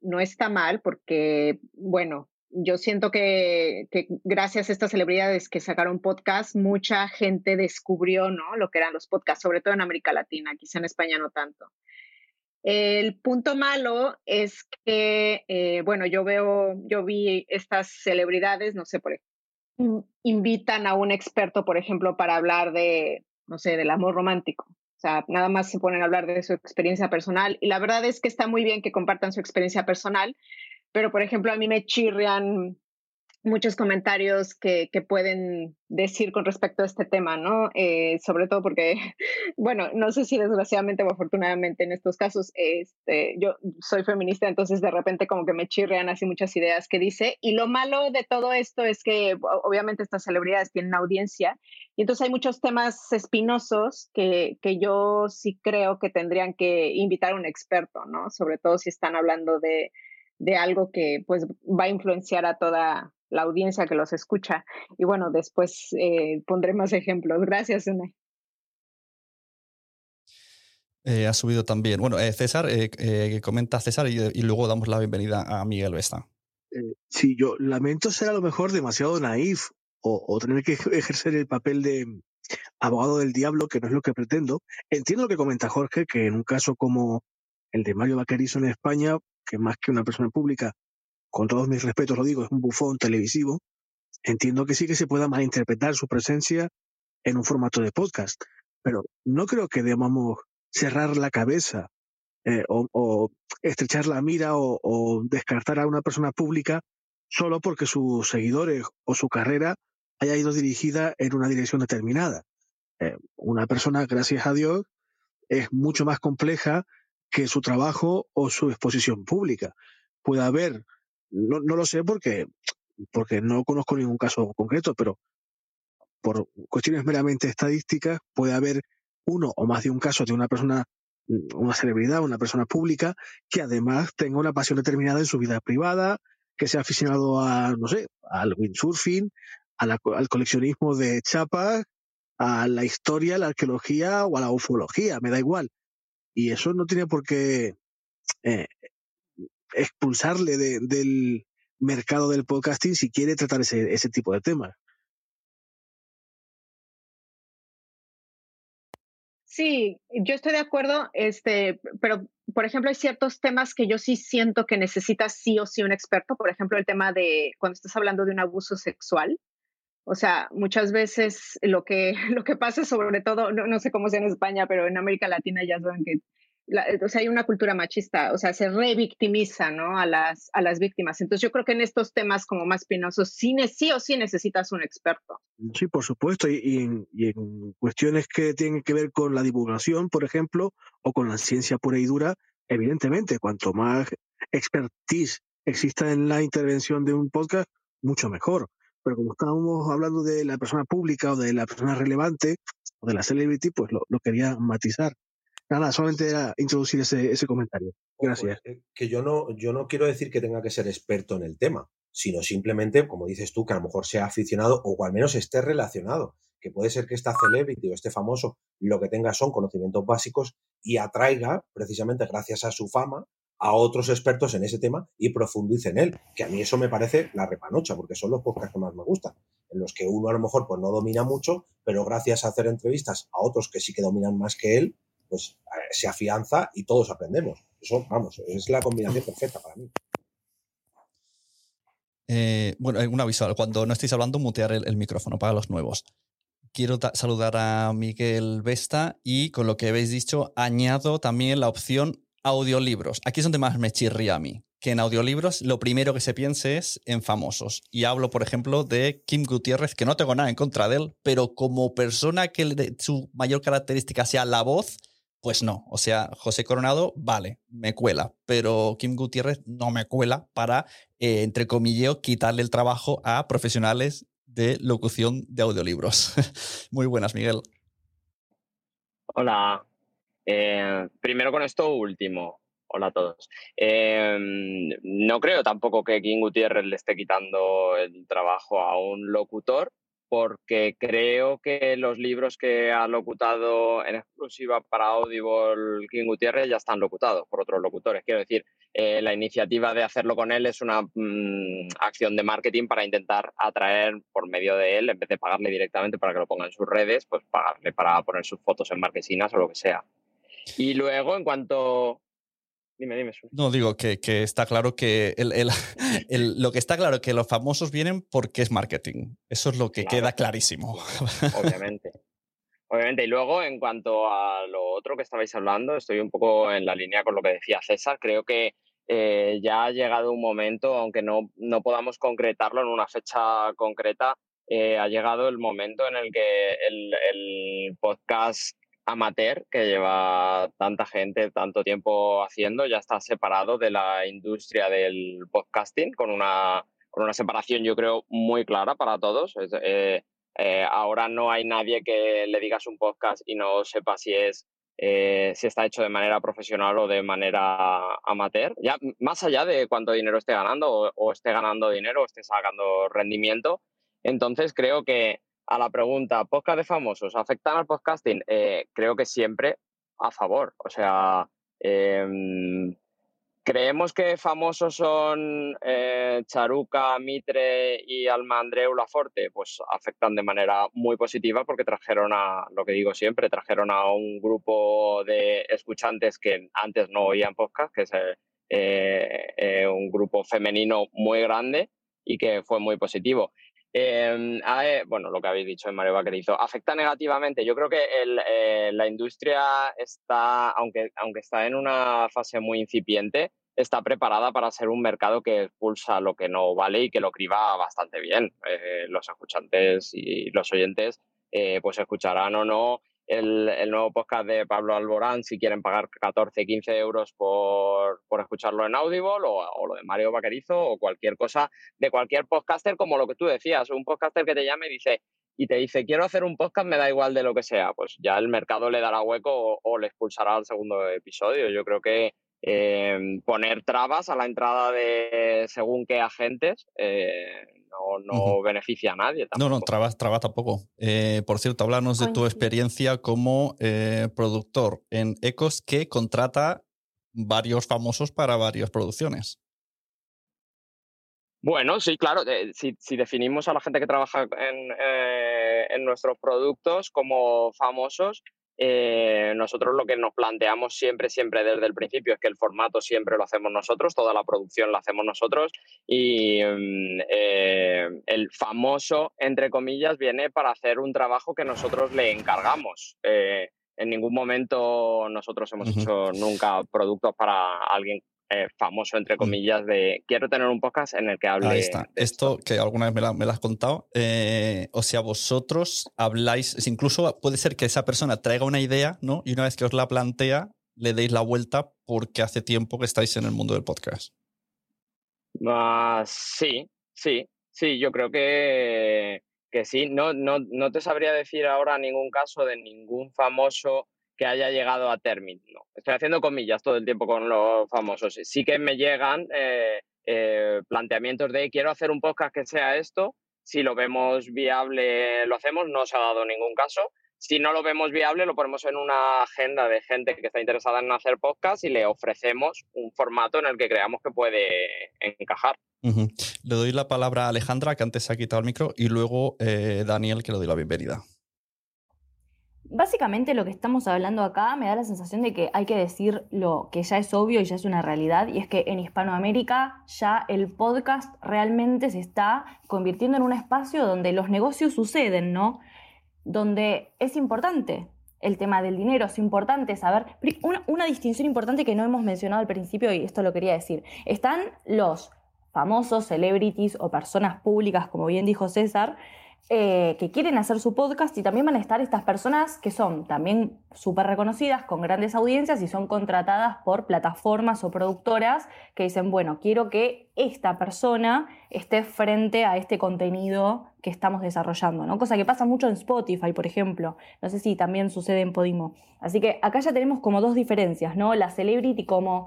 no está mal porque, bueno, yo siento que, gracias a estas celebridades que sacaron podcast, mucha gente descubrió, ¿no? Lo que eran los podcasts, sobre todo en América Latina, quizá en España no tanto. El punto malo es que, eh, bueno, yo veo, yo vi estas celebridades, no sé, por invitan a un experto, por ejemplo, para hablar de, no sé, del amor romántico. O sea, nada más se ponen a hablar de su experiencia personal. Y la verdad es que está muy bien que compartan su experiencia personal, pero por ejemplo, a mí me chirrian muchos comentarios que, que, pueden decir con respecto a este tema, ¿no? Eh, sobre todo porque, bueno, no sé si desgraciadamente o afortunadamente en estos casos, este, yo soy feminista, entonces de repente como que me chirrean así muchas ideas que dice. Y lo malo de todo esto es que obviamente estas celebridades tienen audiencia y entonces hay muchos temas espinosos que, que yo sí creo que tendrían que invitar a un experto, ¿no? Sobre todo si están hablando de de algo que pues va a influenciar a toda la audiencia que los escucha. Y bueno, después eh, pondré más ejemplos. Gracias, Une. Eh, ha subido también. Bueno, eh, César, comenta César y, luego damos la bienvenida a Miguel Vesta. sí, yo lamento ser a lo mejor demasiado naif o, o, tener que ejercer el papel de abogado del diablo, que no es lo que pretendo. Entiendo lo que comenta Jorge, que en un caso como el de Mario Vaquerizo en España, que más que una persona pública con todos mis respetos lo digo, es un bufón televisivo, entiendo que sí que se pueda malinterpretar su presencia en un formato de podcast, pero no creo que debamos cerrar la cabeza eh, o, estrechar la mira o, descartar a una persona pública solo porque sus seguidores o su carrera haya ido dirigida en una dirección determinada. Eh, una persona, gracias a Dios, es mucho más compleja que su trabajo o su exposición pública. Puede haber no, no lo sé porque, porque no conozco ningún caso concreto, pero por cuestiones meramente estadísticas puede haber uno o más de un caso de una persona, mm, una celebridad, una persona pública, que además tenga una pasión determinada en su vida privada, que sea aficionado a, no sé, al windsurfing, al coleccionismo de chapas, a la historia, la arqueología o a la ufología, me da igual. Y eso no tiene por qué eh, expulsarle del mercado del podcasting si quiere tratar ese, tipo de temas. Sí, yo estoy de acuerdo, este, pero por ejemplo hay ciertos temas que yo sí siento que necesitas sí o sí un experto, por ejemplo el tema de cuando estás hablando de un abuso sexual, o sea, muchas veces lo que, lo que pasa sobre todo, no, no sé cómo sea en España, pero en América Latina ya saben que o sea, hay una cultura machista, o sea, se revictimiza, ¿no? A las, a las víctimas. Entonces yo creo que en estos temas como más pinosos, sí, sí o sí necesitas un experto. Sí, por supuesto, y, en, y, en, cuestiones que tienen que ver con la divulgación, por ejemplo, o con la ciencia pura y dura, evidentemente, cuanto más expertise exista en la intervención de un podcast, mucho mejor. Pero como estábamos hablando de la persona pública o de la persona relevante o de la celebrity, pues lo, lo quería matizar. Nada, solamente era introducir ese, ese comentario. Gracias. Que yo no, yo no quiero decir que tenga que ser experto en el tema, sino simplemente, como dices tú, que a lo mejor sea aficionado o al menos esté relacionado. Que puede ser que esta celebrity o este famoso lo que tenga son conocimientos básicos y atraiga, precisamente gracias a su fama, a otros expertos en ese tema y profundice en él. Que a mí eso me parece la repanocha, porque son los podcasts que más me gustan, en los que uno a lo mejor pues no domina mucho, pero gracias a hacer entrevistas a otros que sí que dominan más que él, pues eh, se afianza y todos aprendemos. Eso, vamos, es la combinación perfecta para mí. Eh, bueno, un aviso, cuando no estéis hablando, mutear el, micrófono para los nuevos. Quiero saludar a Miguel Vesta y con lo que habéis dicho, añado también la opción audiolibros. Aquí es donde más me chirría a mí, que en audiolibros lo primero que se piense es en famosos. Y hablo, por ejemplo, de Kim Gutiérrez, que no tengo nada en contra de él, pero como persona que su mayor característica sea la voz, pues no, o sea, José Coronado, vale, me cuela, pero Kim Gutiérrez no me cuela para, eh, entre comillas, quitarle el trabajo a profesionales de locución de audiolibros. Muy buenas, Miguel. Hola. Eh, primero con esto último. Hola a todos. Em, no creo tampoco que Kim Gutiérrez le esté quitando el trabajo a un locutor, porque creo que los libros que ha locutado en exclusiva para Audible King Gutiérrez ya están locutados por otros locutores. Quiero decir, eh, la iniciativa de hacerlo con él es una mm, acción de marketing para intentar atraer por medio de él, en vez de pagarle directamente para que lo ponga en sus redes, pues pagarle para poner sus fotos en marquesinas o lo que sea. Y luego, en cuanto Dime, dime. No, digo que, que está claro que el, el, el, lo que está claro es que los famosos vienen porque es marketing. Eso es lo que Claro. queda clarísimo. Obviamente. Obviamente. Y luego, en cuanto a lo otro que estabais hablando, estoy un poco en la línea con lo que decía César. Creo que eh, ya ha llegado un momento, aunque no, no podamos concretarlo en una fecha concreta, eh, ha llegado el momento en el que el, el podcast amateur que lleva tanta gente tanto tiempo haciendo ya está separado de la industria del podcasting con una, con una separación yo creo muy clara para todos. Eh, eh, ahora no hay nadie que le digas un podcast y no sepa si es eh, si está hecho de manera profesional o de manera amateur. Ya más allá de cuánto dinero esté ganando o, o esté ganando dinero o esté sacando rendimiento. Entonces creo que a la pregunta, ¿podcast de famosos afectan al podcasting? Eh, creo que siempre a favor. O sea, em, creemos que famosos son eh, Charuca, Mitre y Almandreu Laforte, pues afectan de manera muy positiva porque trajeron a, lo que digo siempre, trajeron a un grupo de escuchantes que antes no oían podcast, que es eh, eh, un grupo femenino muy grande y que fue muy positivo. A- eh, bueno, lo que habéis dicho en Mario Vaquerizo, afecta negativamente. Yo creo que eh, la industria está, aunque, aunque está en una fase muy incipiente, está preparada para ser un mercado que expulsa lo que no vale y que lo criba bastante bien. Eh, los escuchantes y los oyentes pues escucharán o no el, nuevo podcast de Pablo Alborán si quieren pagar 14, 15 euros por, por escucharlo en Audible o, o lo de Mario Vaquerizo o cualquier cosa de cualquier podcaster como lo que tú decías, un podcaster que te llame y dice y te dice quiero hacer un podcast, me da igual de lo que sea, pues ya el mercado le dará hueco o, o le expulsará al segundo episodio. Yo creo que eh, poner trabas a la entrada de según qué agentes eh, no, no beneficia a nadie. No, no, trabas, trabas tampoco. Eh, por cierto, háblanos de tu experiencia como eh, productor en Ecos que contrata varios famosos para varias producciones. Bueno, sí, claro. eh, si, si definimos a la gente que trabaja en, eh, en nuestros productos como famosos, eh, nosotros lo que nos planteamos siempre, siempre desde el principio es que el formato siempre lo hacemos nosotros, toda la producción la hacemos nosotros y mm, eh, el famoso, entre comillas, viene para hacer un trabajo que nosotros le encargamos. Eh, en ningún momento nosotros hemos hecho nunca productos para alguien eh, famoso, entre comillas, de quiero tener un podcast en el que hable Ahí está. Esto que alguna vez me, la- me lo has contado. eh, o sea, vosotros habláis, incluso puede ser que esa persona traiga una idea, ¿no? Y una vez que os la plantea, le deis la vuelta porque hace tiempo que estáis en el mundo del podcast. Ah, sí, sí, sí, yo creo que, que sí. No, no, no te sabría decir ahora ningún caso de ningún famoso que haya llegado a término. Estoy haciendo comillas todo el tiempo con los famosos. Sí que me llegan eh, eh, planteamientos de quiero hacer un podcast que sea esto. Si lo vemos viable, lo hacemos. No se ha dado ningún caso. Si no lo vemos viable, lo ponemos en una agenda de gente que está interesada en hacer podcast y le ofrecemos un formato en el que creamos que puede encajar. Le doy la palabra a Alejandra, que antes se ha quitado el micro, y luego eh, Daniel, que le doy la bienvenida. Básicamente lo que estamos hablando acá me da la sensación de que hay que decir lo que ya es obvio y ya es una realidad, y es que en Hispanoamérica ya el podcast realmente se está convirtiendo en un espacio donde los negocios suceden, ¿no? Donde es importante el tema del dinero, es importante saber... una distinción importante que no hemos mencionado al principio, y esto lo quería decir, están los famosos celebrities o personas públicas, como bien dijo César, eh, que quieren hacer su podcast y también van a estar estas personas que son también súper reconocidas, con grandes audiencias y son contratadas por plataformas o productoras que dicen, bueno, quiero que esta persona esté frente a este contenido que estamos desarrollando, ¿no? Cosa que pasa mucho en Spotify, por ejemplo. No sé si también sucede en Podimo. Así que acá ya tenemos como dos diferencias, ¿no? La celebrity como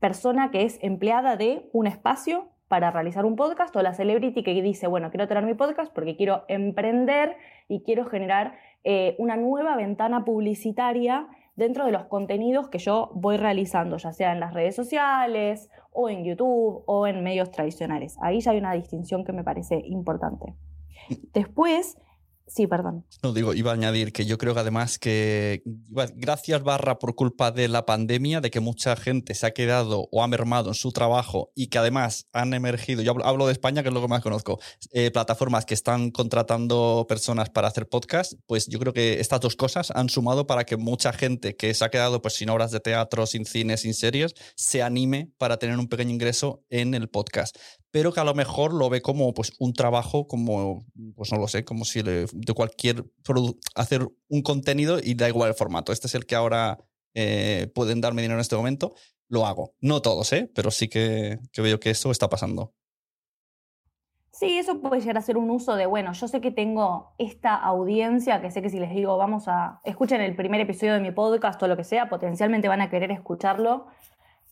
persona que es empleada de un espacio para realizar un podcast o la celebrity que dice, bueno, quiero tener mi podcast porque quiero emprender y quiero generar eh, una nueva ventana publicitaria dentro de los contenidos que yo voy realizando, ya sea en las redes sociales o en YouTube o en medios tradicionales. Ahí ya hay una distinción que me parece importante. Después, Sí, perdón. No digo, iba a añadir que yo creo que además que gracias barra por culpa de la pandemia, de que mucha gente se ha quedado o ha mermado en su trabajo y que además han emergido, yo hablo de España, que es lo que más conozco, eh, plataformas que están contratando personas para hacer podcast, pues yo creo que estas dos cosas han sumado para que mucha gente que se ha quedado pues sin obras de teatro, sin cine, sin series, se anime para tener un pequeño ingreso en el podcast pero que a lo mejor lo ve como pues, un trabajo, como, pues no lo sé, como si de cualquier hacer un contenido y da igual el formato. Este es el que ahora eh, pueden darme dinero en este momento, lo hago. No todos, ¿eh? pero sí que, que veo que eso está pasando. Sí, eso puede llegar a ser un uso de, bueno, yo sé que tengo esta audiencia, que sé que si les digo, vamos a, escuchen el primer episodio de mi podcast o lo que sea, potencialmente van a querer escucharlo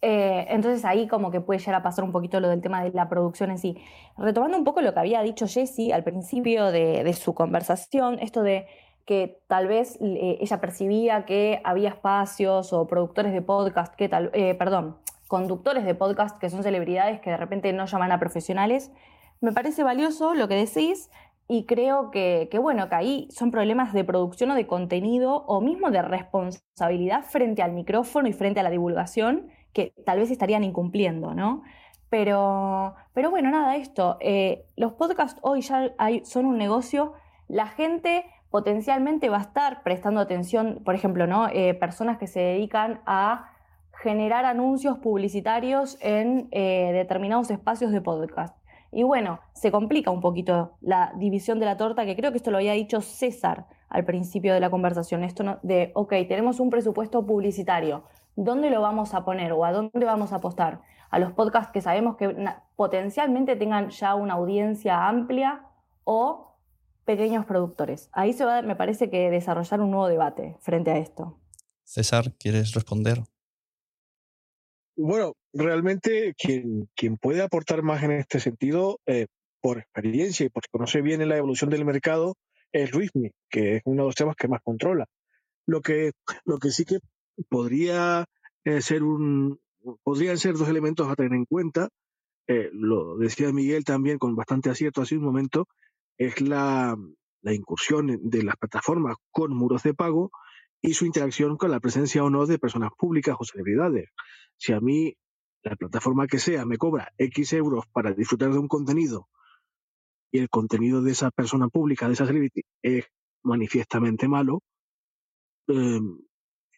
eh, entonces ahí como que puede llegar a pasar un poquito lo del tema de la producción en sí. Retomando un poco lo que había dicho Jessie al principio de, su conversación, esto de que tal vez eh, ella percibía que había espacios o productores de podcast que tal, eh, perdón, conductores de podcast que son celebridades que de repente no llaman a profesionales. Me parece valioso lo que decís y creo que, que, bueno, que ahí son problemas de producción o de contenido o mismo de responsabilidad frente al micrófono y frente a la divulgación que tal vez estarían incumpliendo, ¿no? Pero, pero bueno, nada, esto, eh, los podcasts hoy ya son un negocio, la gente potencialmente va a estar prestando atención, por ejemplo, ¿no? Eh, personas que se dedican a generar anuncios publicitarios en eh, determinados espacios de podcast. Y bueno, se complica un poquito la división de la torta, que creo que esto lo había dicho César al principio de la conversación, esto de, ok, tenemos un presupuesto publicitario, ¿dónde lo vamos a poner o a dónde vamos a apostar? A los podcasts que sabemos que potencialmente tengan ya una audiencia amplia o pequeños productores. Ahí se va, me parece que desarrollar un nuevo debate frente a esto. César, ¿quieres responder? Bueno, realmente quien, quien puede aportar más en este sentido, eh, por experiencia y porque conoce bien la evolución del mercado, es Luismi, que es uno de los temas que más controla. Lo que, lo que sí que podría eh, ser un, podrían ser dos elementos a tener en cuenta. Eh, lo decía Miguel también con bastante acierto hace un momento, es la, la incursión de las plataformas con muros de pago y su interacción con la presencia o no de personas públicas o celebridades. Si a mí la plataforma que sea me cobra X euros para disfrutar de un contenido y el contenido de esa persona pública, de esa celebrity, es manifiestamente malo, eh,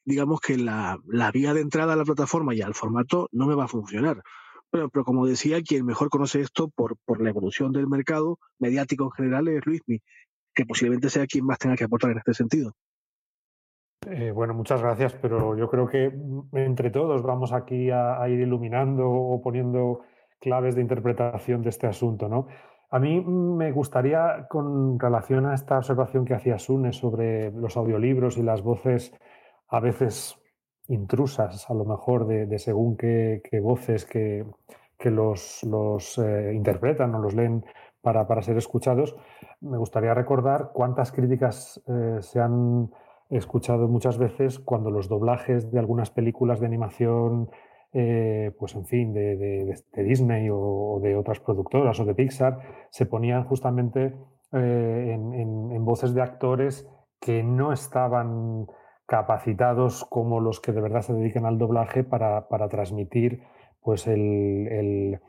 digamos que la, vía de entrada a la plataforma y al formato no me va a funcionar. Pero, pero como decía, quien mejor conoce esto por, por la evolución del mercado mediático en general es Luismi, que posiblemente sea quien más tenga que aportar en este sentido. Eh, bueno, muchas gracias, pero yo creo que entre todos vamos aquí a, ir iluminando o poniendo claves de interpretación de este asunto, ¿no? A mí me gustaría, con relación a esta observación que hacía Sune sobre los audiolibros y las voces a veces intrusas, a lo mejor de, según qué, voces que, los, eh, interpretan o los leen para, ser escuchados, me gustaría recordar cuántas críticas eh, se han escuchado muchas veces cuando los doblajes de algunas películas de animación, eh, pues en fin, de, Disney o, de otras productoras o de Pixar, se ponían justamente en voces de actores que no estaban capacitados como los que de verdad se dedican al doblaje para, transmitir pues el,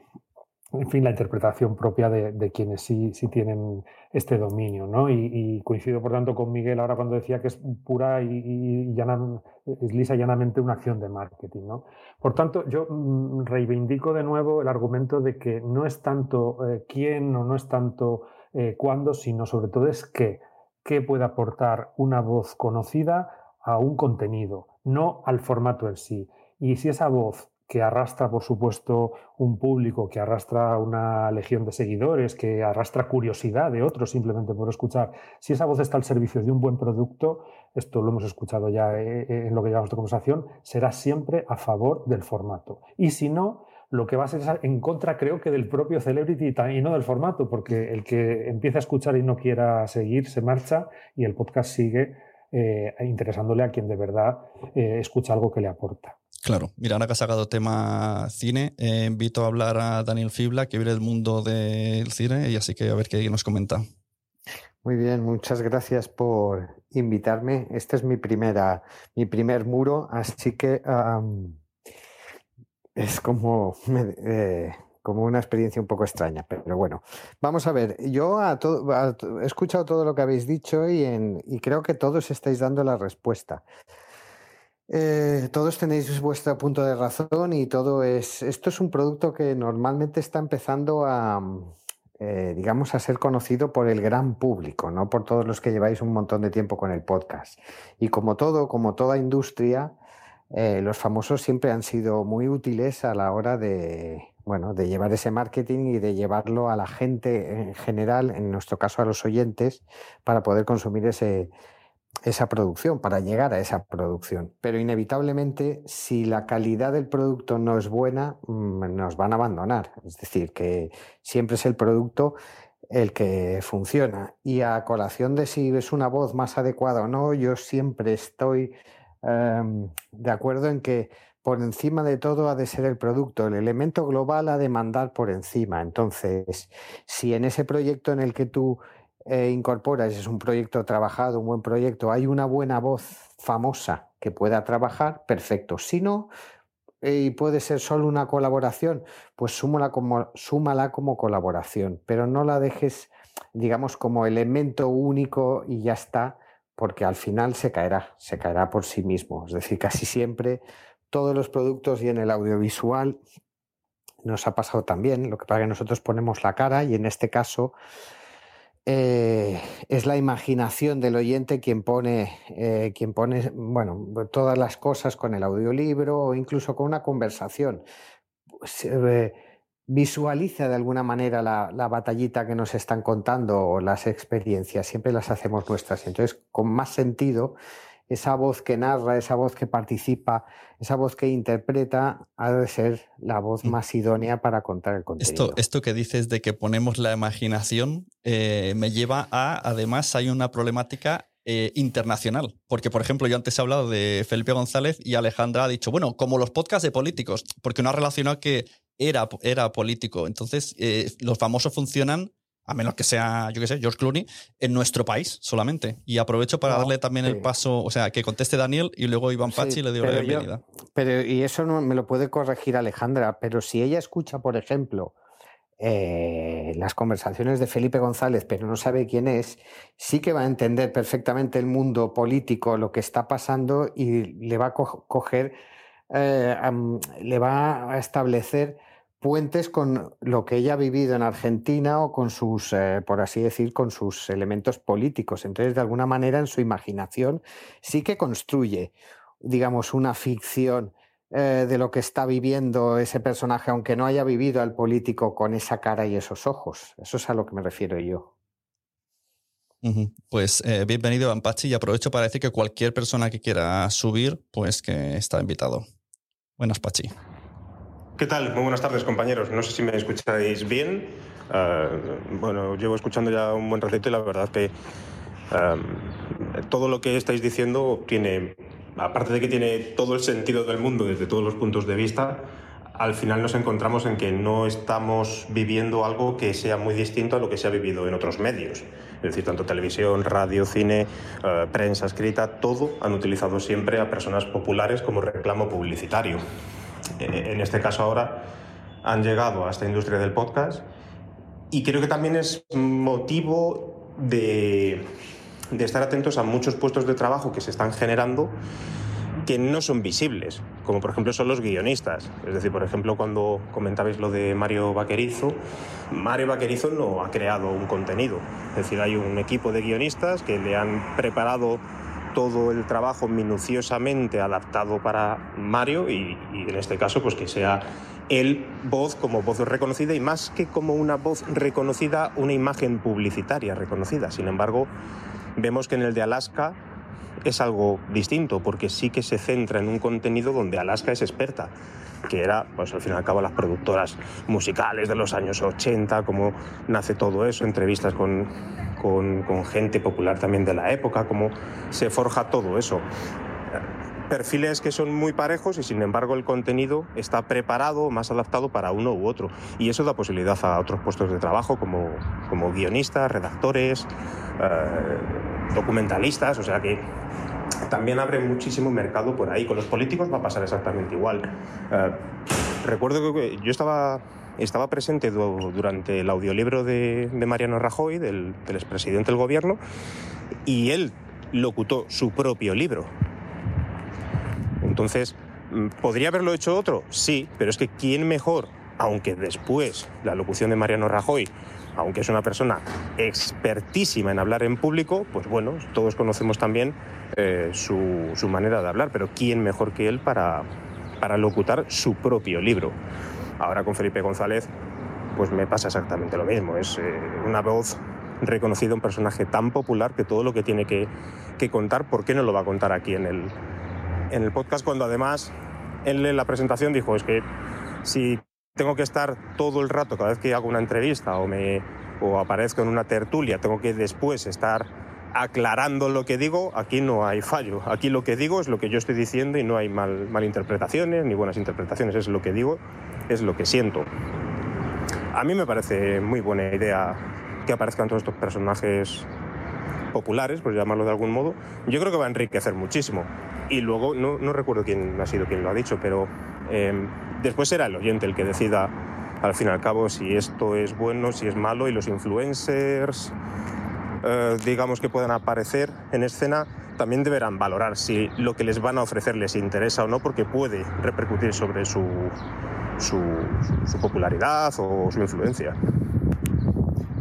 en fin, la interpretación propia de, quienes sí, sí, tienen este dominio. ¿no? Y, coincido, por tanto, con Miguel ahora cuando decía que es pura y, es lisa y llanamente una acción de marketing. ¿no? Por tanto, yo mm, reivindico de nuevo el argumento de que no es tanto eh, quién o no es tanto eh, cuándo, sino sobre todo es qué. ¿Qué puede aportar una voz conocida a un contenido, no al formato en sí. Y si esa voz que arrastra, por supuesto, un público, que arrastra una legión de seguidores, que arrastra curiosidad de otros simplemente por escuchar, si esa voz está al servicio de un buen producto, esto lo hemos escuchado ya eh, eh, en lo que llevamos de conversación, será siempre a favor del formato. Y si no, lo que va a ser en contra, creo que del propio celebrity y no del formato, porque el que empieza a escuchar y no quiera seguir se marcha y el podcast sigue eh, interesándole a quien de verdad eh, escucha algo que le aporta. Claro, mira, ahora que has sacado tema cine, eh, invito a hablar a Daniel Fibla, que viene del mundo del cine, y así que a ver qué nos comenta. Muy bien, muchas gracias por invitarme. Este es mi primera, mi primer muro, así que es como, eh, como una experiencia un poco extraña, pero bueno, vamos a ver. Yo he escuchado todo lo que habéis dicho y, creo que todos estáis dando la respuesta. Eh, todos tenéis vuestro punto de razón y todo es. Esto es un producto que normalmente está empezando a, eh, digamos, a ser conocido por el gran público, no por todos los que lleváis un montón de tiempo con el podcast. Y como todo, como toda industria, eh, los famosos siempre han sido muy útiles a la hora de, bueno, de llevar ese marketing y de llevarlo a la gente en general, en nuestro caso a los oyentes, para poder consumir ese, esa producción, para llegar a esa producción. Pero inevitablemente, si la calidad del producto no es buena, mm, nos van a abandonar. Es decir, que siempre es el producto el que funciona. Y a colación de si es una voz más adecuada o no, yo siempre estoy em, de acuerdo en que por encima de todo ha de ser el producto, el elemento global ha de mandar por encima. Entonces, si en ese proyecto en el que tú eh, incorporas, es un proyecto trabajado, un buen proyecto, hay una buena voz famosa que pueda trabajar, perfecto. Si no, eh, y puede ser solo una colaboración, pues súmala como, súmala como colaboración, pero no la dejes, digamos, como elemento único y ya está, porque al final se caerá, se caerá por sí mismo. Es decir, casi siempre todos los productos y en el audiovisual nos ha pasado también, lo que pasa es que nosotros ponemos la cara y en este caso eh, es la imaginación del oyente quien pone, eh, quien pone, bueno, todas las cosas con el audiolibro o incluso con una conversación. Eh, visualiza de alguna manera la, la, batallita que nos están contando o las experiencias, siempre las hacemos nuestras. Entonces, con más sentido, esa voz que narra, esa voz que participa, esa voz que interpreta, ha de ser la voz mm. más idónea para contar el contenido. Esto, esto que dices de que ponemos la imaginación eh, me lleva a, además, hay una problemática eh, internacional. Porque, por ejemplo, yo antes he hablado de Felipe González y Alejandra ha dicho, bueno, como los podcasts de políticos, porque no ha relacionado que era, era político. Entonces, eh, los famosos funcionan a menos que sea, yo qué sé, George Clooney, en nuestro país solamente. Y aprovecho para darle también el paso, o sea, que conteste Daniel y luego Iván Pachi le digo la bienvenida. pero, y eso no me lo puede corregir Alejandra, pero si ella escucha, por ejemplo, eh, las conversaciones de Felipe González, pero no sabe quién es, sí que va a entender perfectamente el mundo político, lo que está pasando y le va a coger, eh, le va a establecer puentes con lo que ella ha vivido en Argentina o con sus, eh, por así decir, con sus elementos políticos. Entonces, de alguna manera, en su imaginación sí que construye, digamos, una ficción eh, de lo que está viviendo ese personaje, aunque no haya vivido al político con esa cara y esos ojos. Eso es a lo que me refiero yo. Pues eh, bienvenido, Ampachi, y aprovecho para decir que cualquier persona que quiera subir, pues que está invitado. Buenas, Pachi. ¿Qué tal? Muy buenas tardes, compañeros. No sé si me escucháis bien. Ah, bueno, llevo escuchando ya un buen ratito y la verdad que todo lo que estáis diciendo tiene, aparte de que tiene todo el sentido del mundo desde todos los puntos de vista, al final nos encontramos en que no estamos viviendo algo que sea muy distinto a lo que se ha vivido en otros medios. Es decir, tanto televisión, radio, cine, ah, prensa escrita, todo han utilizado siempre a personas populares como reclamo publicitario. Eh, en este caso ahora, han llegado a esta industria del podcast y creo que también es motivo de, estar atentos a muchos puestos de trabajo que se están generando que no son visibles, como por ejemplo son los guionistas. Es decir, por ejemplo, cuando comentabais lo de Mario Vaquerizo, Mario Vaquerizo no ha creado un contenido. Es decir, hay un equipo de guionistas que le han preparado todo el trabajo minuciosamente adaptado para Mario y, en este caso pues que sea él voz como voz reconocida y más que como una voz reconocida, una imagen publicitaria reconocida. Sin embargo, vemos que en el de Alaska es algo distinto porque sí que se centra en un contenido donde Alaska es experta que era, pues al fin y al cabo, las productoras musicales de los años 80, cómo nace todo eso, entrevistas con, con, gente popular también de la época, cómo se forja todo eso. perfiles que son muy parejos y sin embargo el contenido está preparado, más adaptado para uno u otro. Y eso da posibilidad a otros puestos de trabajo como, como guionistas, redactores, eh, documentalistas, o sea que también abre muchísimo mercado por ahí. Con los políticos va a pasar exactamente igual. Eh, recuerdo que yo estaba, estaba presente durante el audiolibro de, Mariano Rajoy, del, del expresidente del gobierno, y él locutó su propio libro. Entonces, mm, ¿podría haberlo hecho otro? Sí, pero es que ¿quién mejor? Aunque después la locución de Mariano Rajoy, aunque es una persona expertísima en hablar en público, pues bueno, todos conocemos también eh, su, manera de hablar, pero ¿quién mejor que él para, para locutar su propio libro? Ahora con Felipe González, pues me pasa exactamente lo mismo. Es eh, una voz reconocida, un personaje tan popular que todo lo que tiene que, que contar, ¿por qué no lo va a contar aquí en el, en el podcast cuando además él en la presentación dijo, es que si tengo que estar todo el rato, cada vez que hago una entrevista o, me, o aparezco en una tertulia, tengo que después estar aclarando lo que digo, aquí no hay fallo. Aquí lo que digo es lo que yo estoy diciendo y no hay mal, malinterpretaciones ni buenas interpretaciones. Es lo que digo, es lo que siento. A mí me parece muy buena idea que aparezcan todos estos personajes populares, por llamarlo de algún modo. Yo creo que va a enriquecer muchísimo. Y luego, no, no recuerdo quién ha sido quien lo ha dicho, pero eh, después será el oyente el que decida al fin y al cabo si esto es bueno, si es malo, y los influencers, eh, digamos que puedan aparecer en escena, también deberán valorar si lo que les van a ofrecer les interesa o no, porque puede repercutir sobre su, su, su popularidad o su influencia.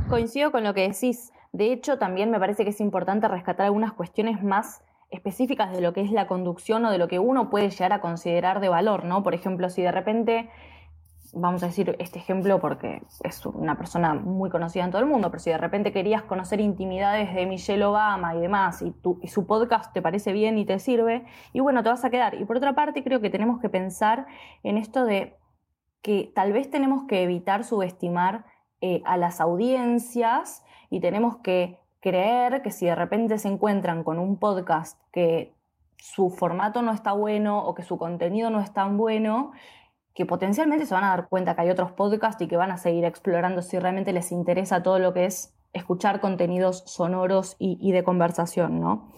Coincido con lo que decís. De hecho, también me parece que es importante rescatar algunas cuestiones más específicas de lo que es la conducción o de lo que uno puede llegar a considerar de valor, ¿no? Por ejemplo, si de repente, vamos a decir este ejemplo porque es una persona muy conocida en todo el mundo, pero si de repente querías conocer intimidades de Michelle Obama y demás, y, y su podcast te parece bien y te sirve, y bueno, te vas a quedar. Y por otra parte, creo que tenemos que pensar en esto de que tal vez tenemos que evitar subestimar eh, a las audiencias y tenemos que creer que si de repente se encuentran con un podcast que su formato no está bueno o que su contenido no es tan bueno, que potencialmente se van a dar cuenta que hay otros podcasts y que van a seguir explorando si realmente les interesa todo lo que es escuchar contenidos sonoros y, de conversación, ¿no?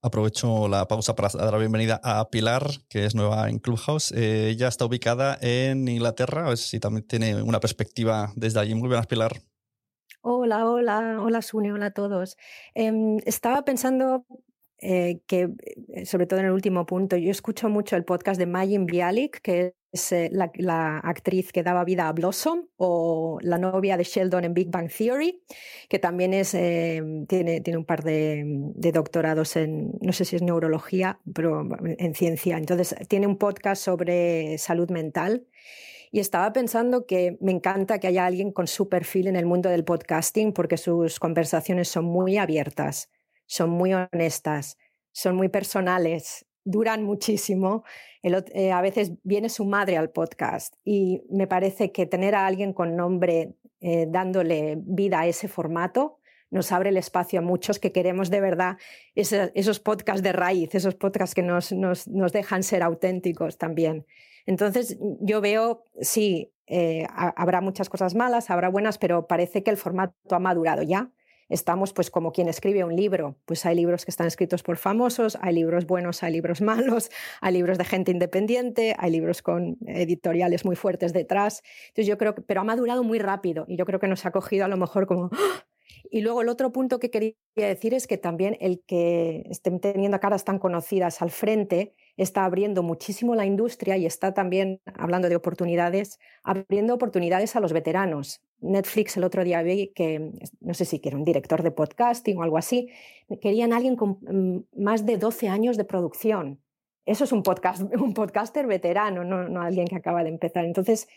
Aprovecho la pausa para dar la bienvenida a Pilar, que es nueva en Clubhouse. Eh, ella está ubicada en Inglaterra, a si también tiene una perspectiva desde allí. Muy buenas, Pilar. Hola, hola, hola Sune, hola a todos. Em, estaba pensando eh, que, eh, sobre todo en el último punto, yo escucho mucho el podcast de Majin Bialik, que es eh, la, actriz que daba vida a Blossom, o la novia de Sheldon en Big Bang Theory, que también es, tiene, tiene un par de, de, doctorados en, no sé si es neurología, pero en ciencia. Entonces, tiene un podcast sobre salud mental y estaba pensando que me encanta que haya alguien con su perfil en el mundo del podcasting porque sus conversaciones son muy abiertas, son muy honestas, son muy personales, duran muchísimo. Eh, a veces viene su madre al podcast y me parece que tener a alguien con nombre eh, dándole vida a ese formato nos abre el espacio a muchos que queremos de verdad esos podcasts de raíz, esos podcasts que nos, nos, nos dejan ser auténticos también. Entonces, yo veo, sí, eh, habrá muchas cosas malas, habrá buenas, pero parece que el formato ha madurado ya. Estamos pues como quien escribe un libro, pues hay libros que están escritos por famosos, hay libros buenos, hay libros malos, hay libros de gente independiente, hay libros con editoriales muy fuertes detrás. Entonces yo creo que, pero ha madurado muy rápido y yo creo que nos ha cogido a lo mejor como ¡ah! Y luego el otro punto que quería decir es que también el que estén teniendo caras tan conocidas al frente está abriendo muchísimo la industria y está también, hablando de oportunidades, abriendo oportunidades a los veteranos. Netflix el otro día vi que, no sé si quiere un director de podcasting o algo así, querían alguien con mm, más de 12 años de producción eso es un, podcast, un podcaster veterano, no, alguien que acaba de empezar. Entonces,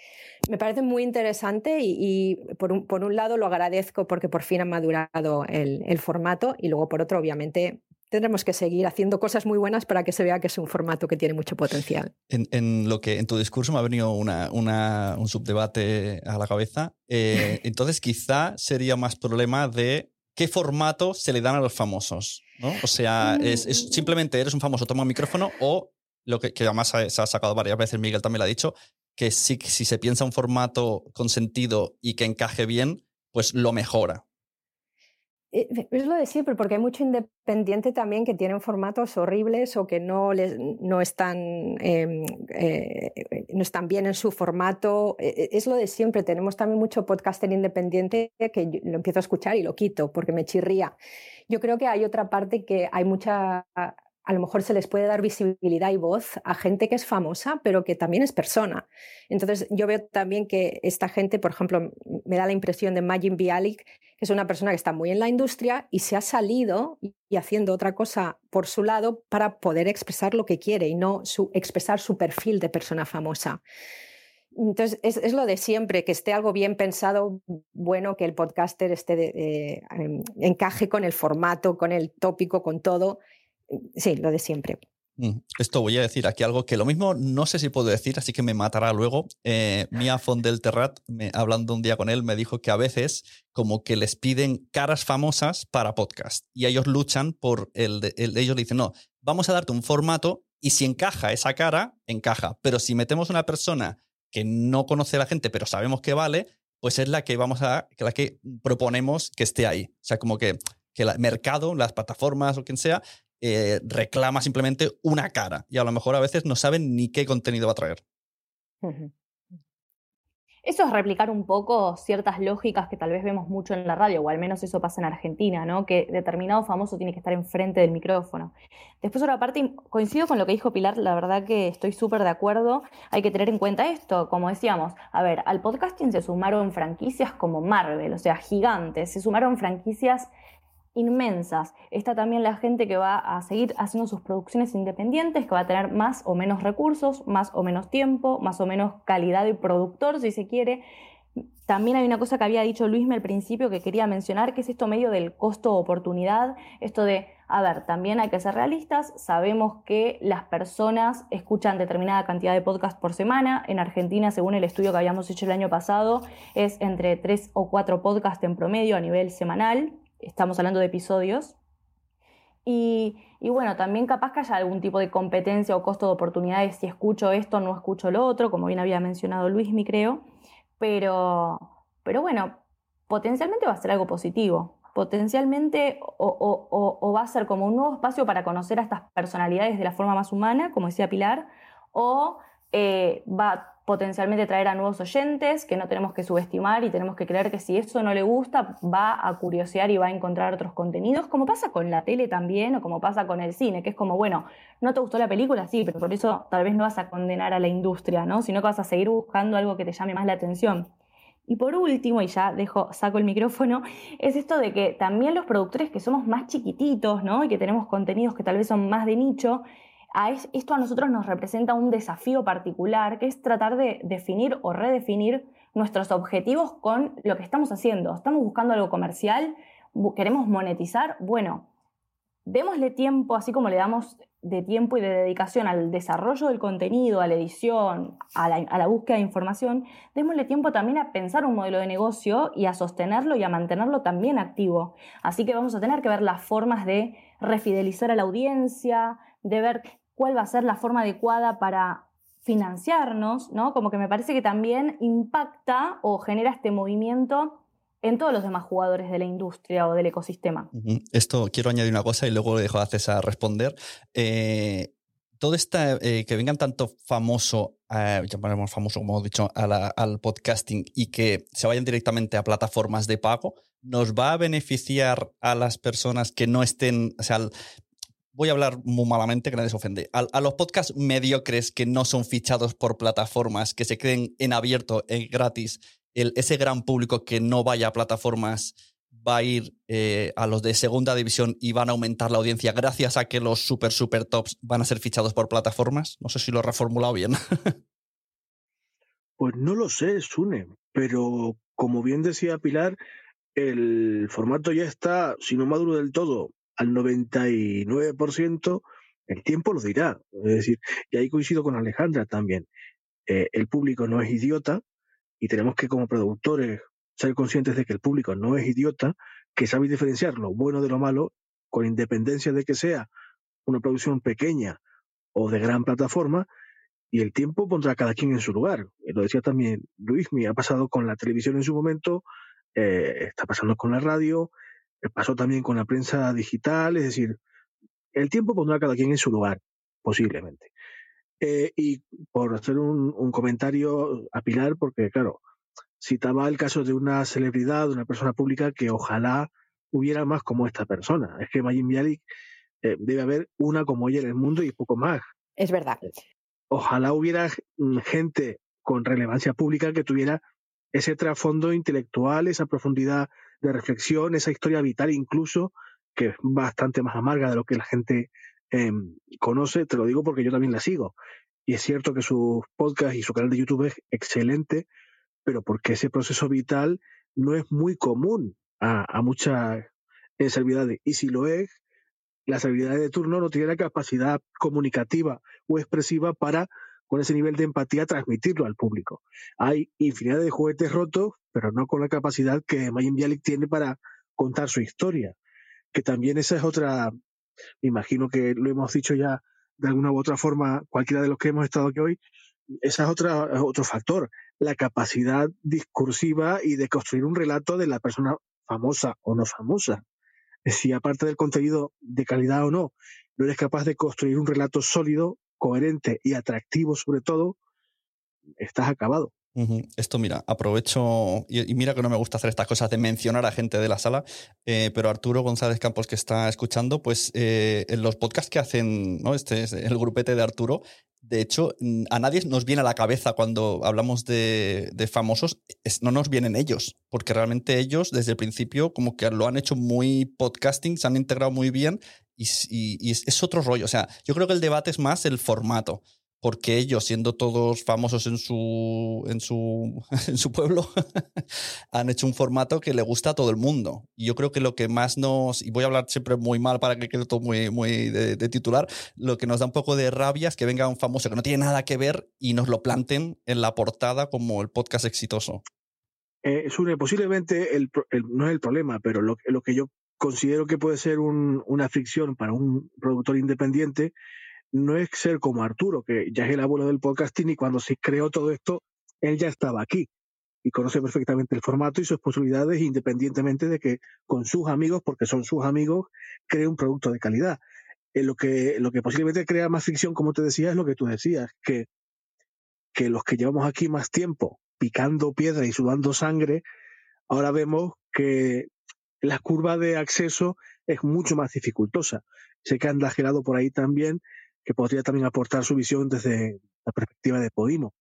me parece muy interesante y, por, un, lado lo agradezco porque por fin ha madurado el, formato y luego por otro, obviamente, tendremos que seguir haciendo cosas muy buenas para que se vea que es un formato que tiene mucho potencial. En, lo que en tu discurso me ha venido una, un subdebate a la cabeza. Eh, entonces, quizá sería más problema de qué formato se le dan a los famosos. ¿no? O sea, es, es simplemente eres un famoso, toma un micrófono o lo que, que además se ha, se ha sacado varias veces, Miguel también lo ha dicho, que sí, que si se piensa un formato con sentido y que encaje bien, pues lo mejora. Eh, Es lo de siempre, porque hay mucho independiente también que tienen formatos horribles o que no, les, no, están, em, eh, no están bien en su formato. Eh, eh, Es lo de siempre. Tenemos también mucho podcaster independiente que lo empiezo a escuchar y lo quito porque me chirría. Yo creo que hay otra parte que hay mucha a lo mejor se les puede dar visibilidad y voz a gente que es famosa, pero que también es persona. Entonces, yo veo también que esta gente, por ejemplo, me da la impresión de Majin Bialik, que es una persona que está muy en la industria y se ha salido y haciendo otra cosa por su lado para poder expresar lo que quiere y no expresar su perfil de persona famosa. Entonces, es, lo de siempre, que esté algo bien pensado, bueno, que el podcaster esté eh, encaje con el formato, con el tópico, con todo sí, lo de siempre. Mm, esto voy a decir aquí algo que lo mismo no sé si puedo decir, así que me matará luego. Eh, Mia Fondel Terrat, me, hablando un día con él, me dijo que a veces como que les piden caras famosas para podcast y ellos luchan por el, el ellos le dicen, no, vamos a darte un formato y si encaja esa cara, encaja. Pero si metemos una persona que no conoce a la gente, pero sabemos que vale, pues es la que vamos a, la que proponemos que esté ahí. O sea, como que, que el mercado, las plataformas o quien sea, eh, reclama simplemente una cara y a lo mejor a veces no saben ni qué contenido va a traer. Eso es replicar un poco ciertas lógicas que tal vez vemos mucho en la radio, o al menos eso pasa en Argentina, ¿no? Que determinado famoso tiene que estar enfrente del micrófono. Después, otra parte, coincido con lo que dijo Pilar, la verdad que estoy súper de acuerdo. Hay que tener en cuenta esto, como decíamos, a ver, al podcasting se sumaron franquicias como Marvel, o sea, gigantes, se sumaron franquicias inmensas. Está también la gente que va a seguir haciendo sus producciones independientes, que va a tener más o menos recursos, más o menos tiempo, más o menos calidad de productor, si se quiere. También hay una cosa que había dicho Luisme al principio que quería mencionar, que es esto medio del costo-oportunidad, esto de, a ver, también hay que ser realistas, sabemos que las personas escuchan determinada cantidad de podcasts por semana, en Argentina, según el estudio que habíamos hecho el año pasado, es entre 3 o 4 podcasts en promedio a nivel semanal, estamos hablando de episodios. Y, y, bueno, también capaz que haya algún tipo de competencia o costo de oportunidades si escucho esto, no escucho lo otro, como bien había mencionado Luis, mi creo. Pero, pero bueno, potencialmente va a ser algo positivo. Potencialmente o, o, o, va a ser como un nuevo espacio para conocer a estas personalidades de la forma más humana, como decía Pilar, o eh, va potencialmente traer a nuevos oyentes que no tenemos que subestimar y tenemos que creer que si eso no le gusta va a curiosear y va a encontrar otros contenidos, como pasa con la tele también o como pasa con el cine, que es como, bueno, no te gustó la película, sí, pero por eso tal vez no vas a condenar a la industria, ¿no? sino que vas a seguir buscando algo que te llame más la atención. Y por último, y ya dejo, saco el micrófono, es esto de que también los productores que somos más chiquititos, ¿no? Y que tenemos contenidos que tal vez son más de nicho, esto a nosotros nos representa un desafío particular, que es tratar de definir o redefinir nuestros objetivos con lo que estamos haciendo. ¿Estamos buscando algo comercial? ¿Queremos monetizar? Bueno, démosle tiempo, así como le damos de tiempo y de dedicación al desarrollo del contenido, a la edición, a la, a la, búsqueda de información, démosle tiempo también a pensar un modelo de negocio y a sostenerlo y a mantenerlo también activo. Así que vamos a tener que ver las formas de refidelizar a la audiencia, de ver cuál va a ser la forma adecuada para financiarnos, ¿no? Como que me parece que también impacta o genera este movimiento en todos los demás jugadores de la industria o del ecosistema. Esto quiero añadir una cosa y luego le dejo a César responder. Eh, todo esta, eh, que vengan tanto famoso, eh, llamaremos famoso, como hemos dicho, al podcasting y que se vayan directamente a plataformas de pago, ¿nos va a beneficiar a las personas que no estén, o sea, voy a hablar muy malamente, que nadie se ofende, a, los podcasts mediocres que no son fichados por plataformas, que se creen en abierto, en gratis, ese gran público que no vaya a plataformas va a ir eh, a los de segunda división y van a aumentar la audiencia gracias a que los super, super tops van a ser fichados por plataformas. No sé si lo he reformulado bien. pues no lo sé, Sune, pero como bien decía Pilar, el formato ya está, si no maduro del todo, al 99%, el tiempo lo dirá. Es decir, y ahí coincido con Alejandra también. Eh, el público no es idiota y tenemos que como productores ser conscientes de que el público no es idiota, que sabe diferenciar lo bueno de lo malo con independencia de que sea una producción pequeña o de gran plataforma, y el tiempo pondrá a cada quien en su lugar. Lo decía también Luis, me ha pasado con la televisión en su momento, eh, está pasando con la radio, eh, pasó también con la prensa digital, es decir, el tiempo pondrá a cada quien en su lugar, posiblemente. Eh, y por hacer un, un, comentario a Pilar, porque claro, citaba el caso de una celebridad, de una persona pública que ojalá hubiera más como esta persona. Es que Mayim Bialik eh, debe haber una como ella en el mundo y poco más. Es verdad. Ojalá hubiera mm, gente con relevancia pública que tuviera ese trasfondo intelectual, esa profundidad de reflexión, esa historia vital incluso, que es bastante más amarga de lo que la gente eh, conoce. Te lo digo porque yo también la sigo. Y es cierto que su podcast y su canal de YouTube es excelente, pero porque ese proceso vital no es muy común a, a muchas servidades. Y si lo es, la servidad de turno no tiene la capacidad comunicativa o expresiva para, con ese nivel de empatía, transmitirlo al público. Hay infinidad de juguetes rotos, pero no con la capacidad que Mayin Bialik tiene para contar su historia. Que también esa es otra, me imagino que lo hemos dicho ya de alguna u otra forma, cualquiera de los que hemos estado aquí hoy, ese es otra, otro factor, la capacidad discursiva y de construir un relato de la persona famosa o no famosa. Si aparte del contenido de calidad o no, no eres capaz de construir un relato sólido, coherente y atractivo sobre todo, estás acabado. Esto, mira, aprovecho y, mira que no me gusta hacer estas cosas de mencionar a gente de la sala, eh, pero Arturo González Campos que está escuchando, pues eh, en los podcasts que hacen, ¿no? Este es el grupete de Arturo. De hecho, a nadie nos viene a la cabeza cuando hablamos de, famosos, no nos vienen ellos, porque realmente ellos desde el principio como que lo han hecho muy podcasting, se han integrado muy bien y, es otro rollo. O sea, yo creo que el debate es más el formato porque ellos, siendo todos famosos en su, en su, en su pueblo, han hecho un formato que le gusta a todo el mundo. Y yo creo que lo que más nos, y voy a hablar siempre muy mal para que quede todo muy, muy de, titular, lo que nos da un poco de rabia es que venga un famoso que no tiene nada que ver y nos lo planten en la portada como el podcast exitoso. Eh, Sune, posiblemente el, no es el problema, pero lo, lo que yo considero que puede ser un, una fricción para un productor independiente no es ser como Arturo, que ya es el abuelo del podcasting y cuando se creó todo esto, él ya estaba aquí y conoce perfectamente el formato y sus posibilidades independientemente de que con sus amigos, porque son sus amigos, cree un producto de calidad. Eh, lo, que, lo que posiblemente crea más ficción, como te decía, es lo que tú decías, que, que los que llevamos aquí más tiempo picando piedra y sudando sangre, ahora vemos que la curva de acceso es mucho más dificultosa. Sé que han gelado por ahí también que podría también aportar su visión desde la perspectiva de Podimo.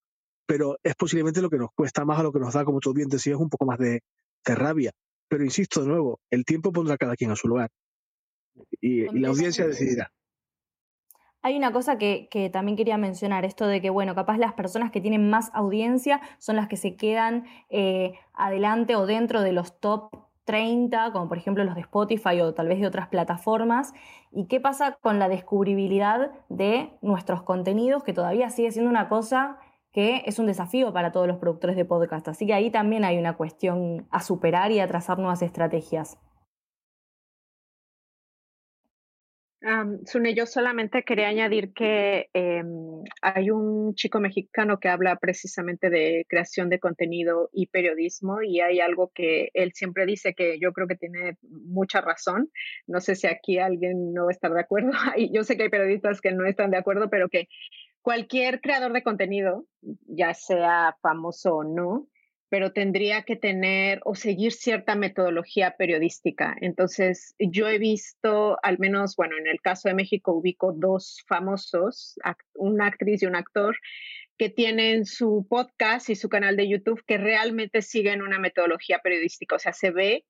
Pero es posiblemente lo que nos cuesta más a lo que nos da, como tú bien decías, un poco más de, rabia. Pero insisto de nuevo, el tiempo pondrá a cada quien a su lugar. Y, la audiencia decidirá. Hay una cosa que, que, también quería mencionar, esto de que, bueno, capaz las personas que tienen más audiencia son las que se quedan eh, adelante o dentro de los top 30, como por ejemplo los de Spotify o tal vez de otras plataformas, y qué pasa con la descubribilidad de nuestros contenidos, que todavía sigue siendo una cosa que es un desafío para todos los productores de podcast. Así que ahí también hay una cuestión a superar y a trazar nuevas estrategias. Sune, yo solamente quería añadir que em, hay un chico mexicano que habla precisamente de creación de contenido y periodismo y hay algo que él siempre dice que yo creo que tiene mucha razón. No sé si aquí alguien no va a estar de acuerdo. yo sé que hay periodistas que no están de acuerdo, pero que cualquier creador de contenido, ya sea famoso o no, pero tendría que tener o seguir cierta metodología periodística. Entonces, yo he visto, al menos, bueno, en el caso de México ubico dos famosos, una actriz y un actor, que tienen su podcast y su canal de YouTube que realmente siguen una metodología periodística. O sea, se ve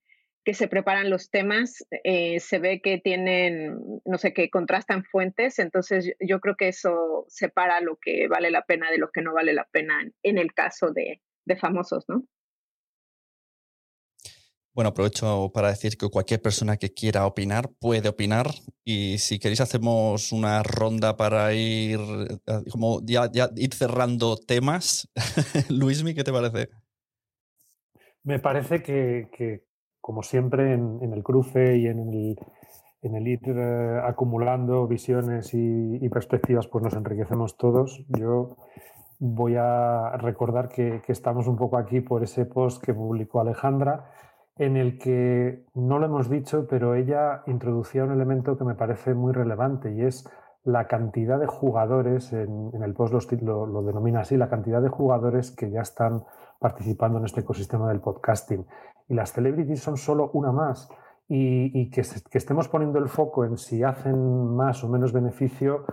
que se preparan los temas, eh, se ve que tienen, no sé, que contrastan fuentes, entonces yo creo que eso separa lo que vale la pena de lo que no vale la pena en el caso de, de famosos, ¿no? Bueno, aprovecho para decir que cualquier persona que quiera opinar puede opinar y si queréis hacemos una ronda para ir eh, como ya, ir cerrando temas. Luismi, ¿qué te parece? Me parece que, como siempre en, el cruce y en el, en el ir eh, acumulando visiones y, perspectivas, pues nos enriquecemos todos. Yo voy a recordar que, estamos un poco aquí por ese post que publicó Alejandra, en el que no lo hemos dicho, pero ella introducía un elemento que me parece muy relevante y es la cantidad de jugadores, en, el post lo, lo, denomina así, la cantidad de jugadores que ya están participando en este ecosistema del podcasting. Y las celebrities son solo una más y, que, estemos poniendo el foco en si hacen más o menos beneficio,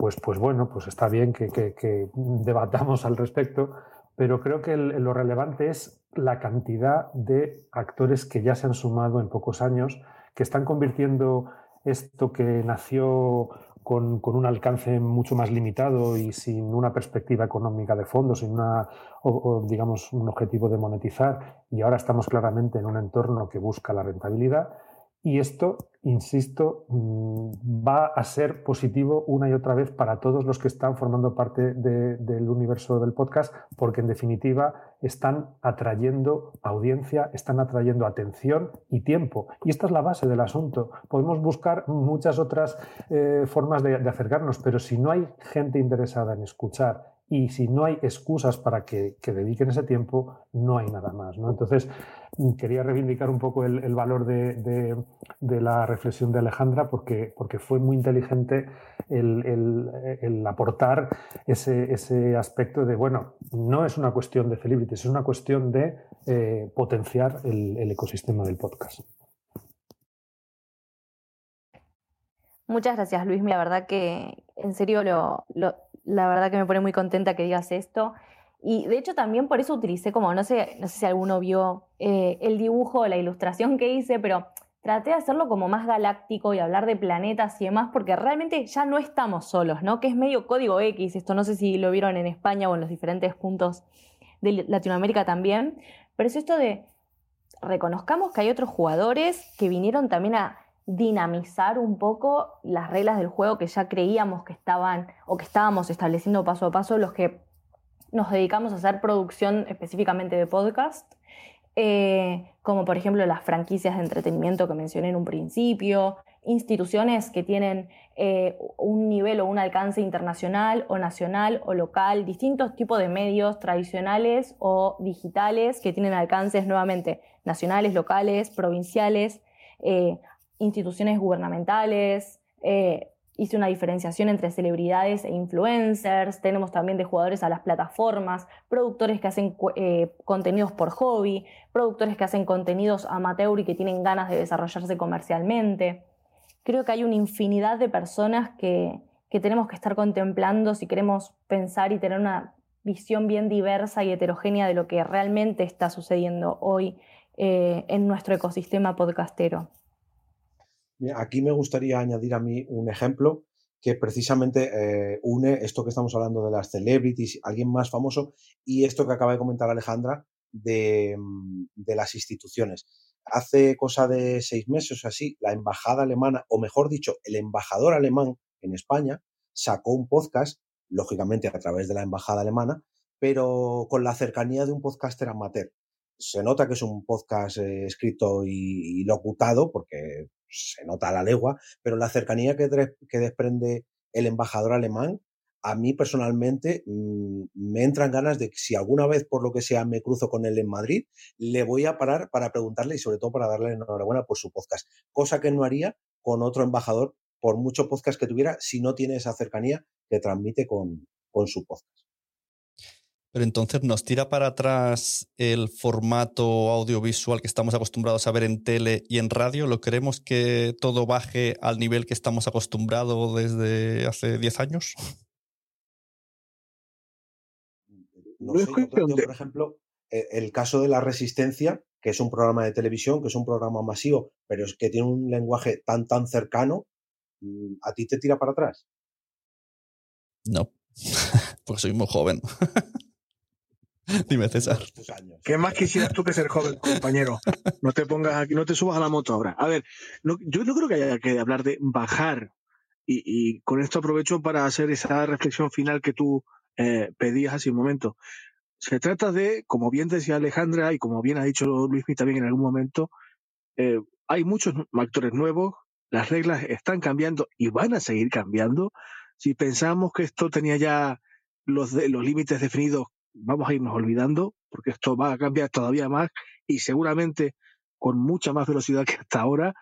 pues, pues bueno, pues está bien que, debatamos al respecto, pero creo que lo relevante es la cantidad de actores que ya se han sumado en pocos años, que están convirtiendo esto que nació con, un alcance mucho más limitado y sin una perspectiva económica de fondo, sin una, digamos, un objetivo de monetizar, y ahora estamos claramente en un entorno que busca la rentabilidad. Y esto, insisto, mm, va a ser positivo una y otra vez para todos los que están formando parte del universo del podcast, porque en definitiva están atrayendo audiencia, están atrayendo atención y tiempo. Y esta es la base del asunto. Podemos buscar muchas otras eh, formas de acercarnos, pero si no hay gente interesada en escuchar y si no hay excusas para que, dediquen ese tiempo, no hay nada más. ¿no? Entonces, mm, quería reivindicar un poco el, valor de, la reflexión de Alejandra porque, porque fue muy inteligente el, aportar ese, aspecto de, bueno, no es una cuestión de celebrities, es una cuestión de eh, potenciar el, ecosistema del podcast. Muchas gracias, Luis. La verdad que en serio lo la verdad que me pone muy contenta que digas esto. Y de hecho también por eso utilicé como, no sé, no sé si alguno vio eh, el dibujo o la ilustración que hice, pero traté de hacerlo como más galáctico y hablar de planetas y demás, porque realmente ya no estamos solos, ¿no? Que es medio código X, esto no sé si lo vieron en España o en los diferentes puntos de Latinoamérica también, pero es esto de reconozcamos que hay otros jugadores que vinieron también a dinamizar un poco las reglas del juego que ya creíamos que estaban o que estábamos estableciendo paso a paso los que nos dedicamos a hacer producción específicamente de podcast, eh, como por ejemplo las franquicias de entretenimiento que mencioné en un principio, instituciones que tienen eh, un nivel o un alcance internacional o nacional o local, distintos tipos de medios tradicionales o digitales que tienen alcances nuevamente nacionales, locales, provinciales. Eh, instituciones gubernamentales, eh, hice una diferenciación entre celebridades e influencers, tenemos también de jugadores a las plataformas, productores que hacen eh, contenidos por hobby, productores que hacen contenidos amateur y que tienen ganas de desarrollarse comercialmente. Creo que hay una infinidad de personas que, tenemos que estar contemplando si queremos pensar y tener una visión bien diversa y heterogénea de lo que realmente está sucediendo hoy eh, en nuestro ecosistema podcastero. Aquí me gustaría añadir a mí un ejemplo que precisamente eh, une esto que estamos hablando de las celebrities, alguien más famoso, y esto que acaba de comentar Alejandra de, mm, las instituciones. Hace cosa de seis meses o así, la embajada alemana, o mejor dicho, el embajador alemán en España, sacó un podcast, lógicamente a través de la embajada alemana, pero con la cercanía de un podcaster amateur. Se nota que es un podcast eh, escrito y, locutado, porque se nota a la legua, pero la cercanía que, que desprende el embajador alemán, a mí personalmente mm, me entran ganas de que si alguna vez por lo que sea me cruzo con él en Madrid, le voy a parar para preguntarle y sobre todo para darle enhorabuena por su podcast, cosa que no haría con otro embajador por mucho podcast que tuviera si no tiene esa cercanía que transmite con, con su podcast. Pero entonces nos tira para atrás el formato audiovisual que estamos acostumbrados a ver en tele y en radio. ¿Lo queremos que todo baje al nivel que estamos acostumbrados desde hace 10 años? No sé, por ejemplo, e, el caso de La Resistencia, que es un programa de televisión, que es un programa masivo, pero es que tiene un lenguaje tan, tan cercano, mm, ¿a ti te tira para atrás? No, porque soy muy joven. Dime, César. ¿Qué más quisieras tú que ser joven, compañero? No te pongas aquí, no te subas a la moto ahora. A ver, yo no creo que haya que hablar de bajar. Y, con esto aprovecho para hacer esa reflexión final que tú eh, pedías hace un momento. Se trata de, como bien decía Alejandra y como bien ha dicho Luismi también en algún momento, eh, hay muchos actores nuevos las reglas están cambiando y van a seguir cambiando. Si pensamos que esto tenía ya los, los límites definidos, vamos a irnos olvidando, porque esto va a cambiar todavía más y seguramente con mucha más velocidad que hasta ahora,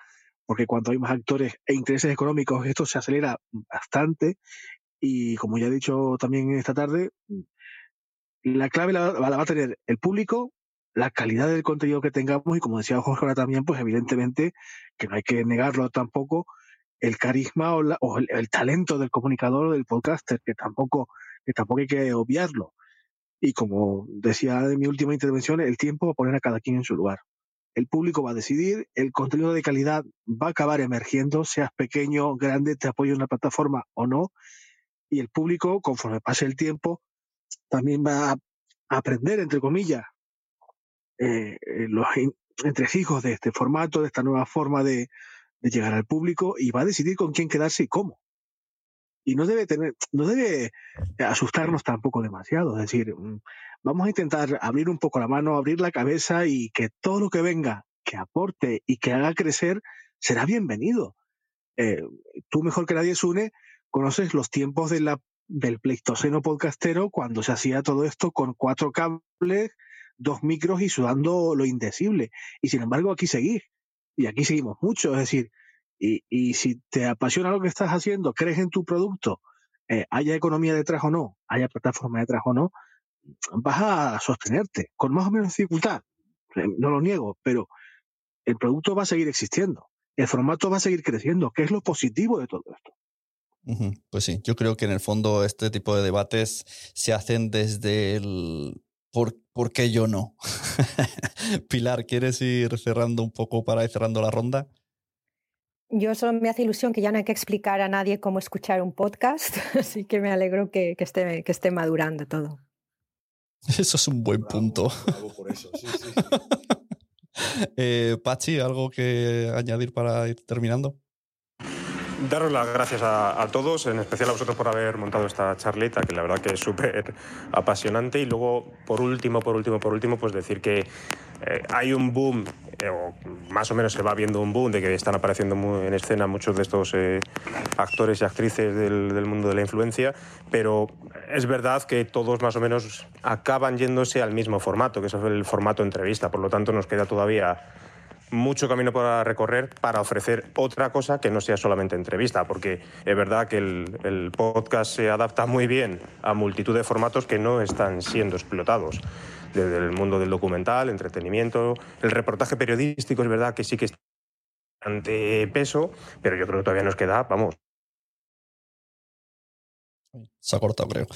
porque cuando hay más actores e intereses económicos, esto se acelera bastante. Y como ya he dicho también esta tarde, la clave la, la va a tener el público, la calidad del contenido que tengamos y como decía Jorge ahora también, pues evidentemente que no hay que negarlo tampoco, el carisma o, el, talento del comunicador o del podcaster, que tampoco, que tampoco hay que obviarlo. Y como decía en mi última intervención, el tiempo va a poner a cada quien en su lugar. El público va a decidir, el contenido de calidad va a acabar emergiendo, seas pequeño, grande, te apoyo en la plataforma o no. Y el público, conforme pase el tiempo, también va a aprender, entre comillas, eh, eh, los entresijos de este formato, de esta nueva forma de, llegar al público y va a decidir con quién quedarse y cómo. Y no debe tener, no debe asustarnos tampoco demasiado. Es decir, mm, vamos a intentar abrir un poco la mano, abrir la cabeza y que todo lo que venga, que aporte y que haga crecer, será bienvenido. Eh, tú mejor que nadie, Sune, conoces los tiempos de del pleistoceno podcastero cuando se hacía todo esto con cuatro cables, dos micros y sudando lo indecible. Y sin embargo, aquí seguís. Y aquí seguimos mucho. Es decir, y, si te apasiona lo que estás haciendo, crees en tu producto, eh, haya economía detrás o no, haya plataforma detrás o no, vas a sostenerte con más o menos dificultad. Eh, no lo niego, pero el producto va a seguir existiendo. El formato va a seguir creciendo, que es lo positivo de todo esto. Pues sí, yo creo que en el fondo este tipo de debates se hacen desde el, ¿Por, qué yo no? Pilar, ¿quieres ir cerrando un poco para ir cerrando la ronda? Yo solo me hace ilusión que ya no hay que explicar a nadie cómo escuchar un podcast, así que me alegro que, esté, que esté madurando todo. Eso es un buen punto. por eso, sí, sí. Eh, Pachi, ¿algo que añadir para ir terminando? Daros las gracias a, todos, en especial a vosotros por haber montado esta charleta, que la verdad que es súper apasionante. Y luego, por último, por último, por último, pues decir que eh, hay un boom, eh, o más o menos se va viendo un boom, de que están apareciendo en escena muchos de estos eh, actores y actrices del, del, mundo de la influencia, pero es verdad que todos más o menos acaban yéndose al mismo formato, que es el formato entrevista. Por lo tanto, nos queda todavía mucho camino para recorrer para ofrecer otra cosa que no sea solamente entrevista, porque es verdad que el, podcast se adapta muy bien a multitud de formatos que no están siendo explotados. Desde el mundo del documental, entretenimiento, el reportaje periodístico, es verdad que sí que está bastante peso, pero yo creo que todavía nos queda, vamos. Se ha cortado, creo.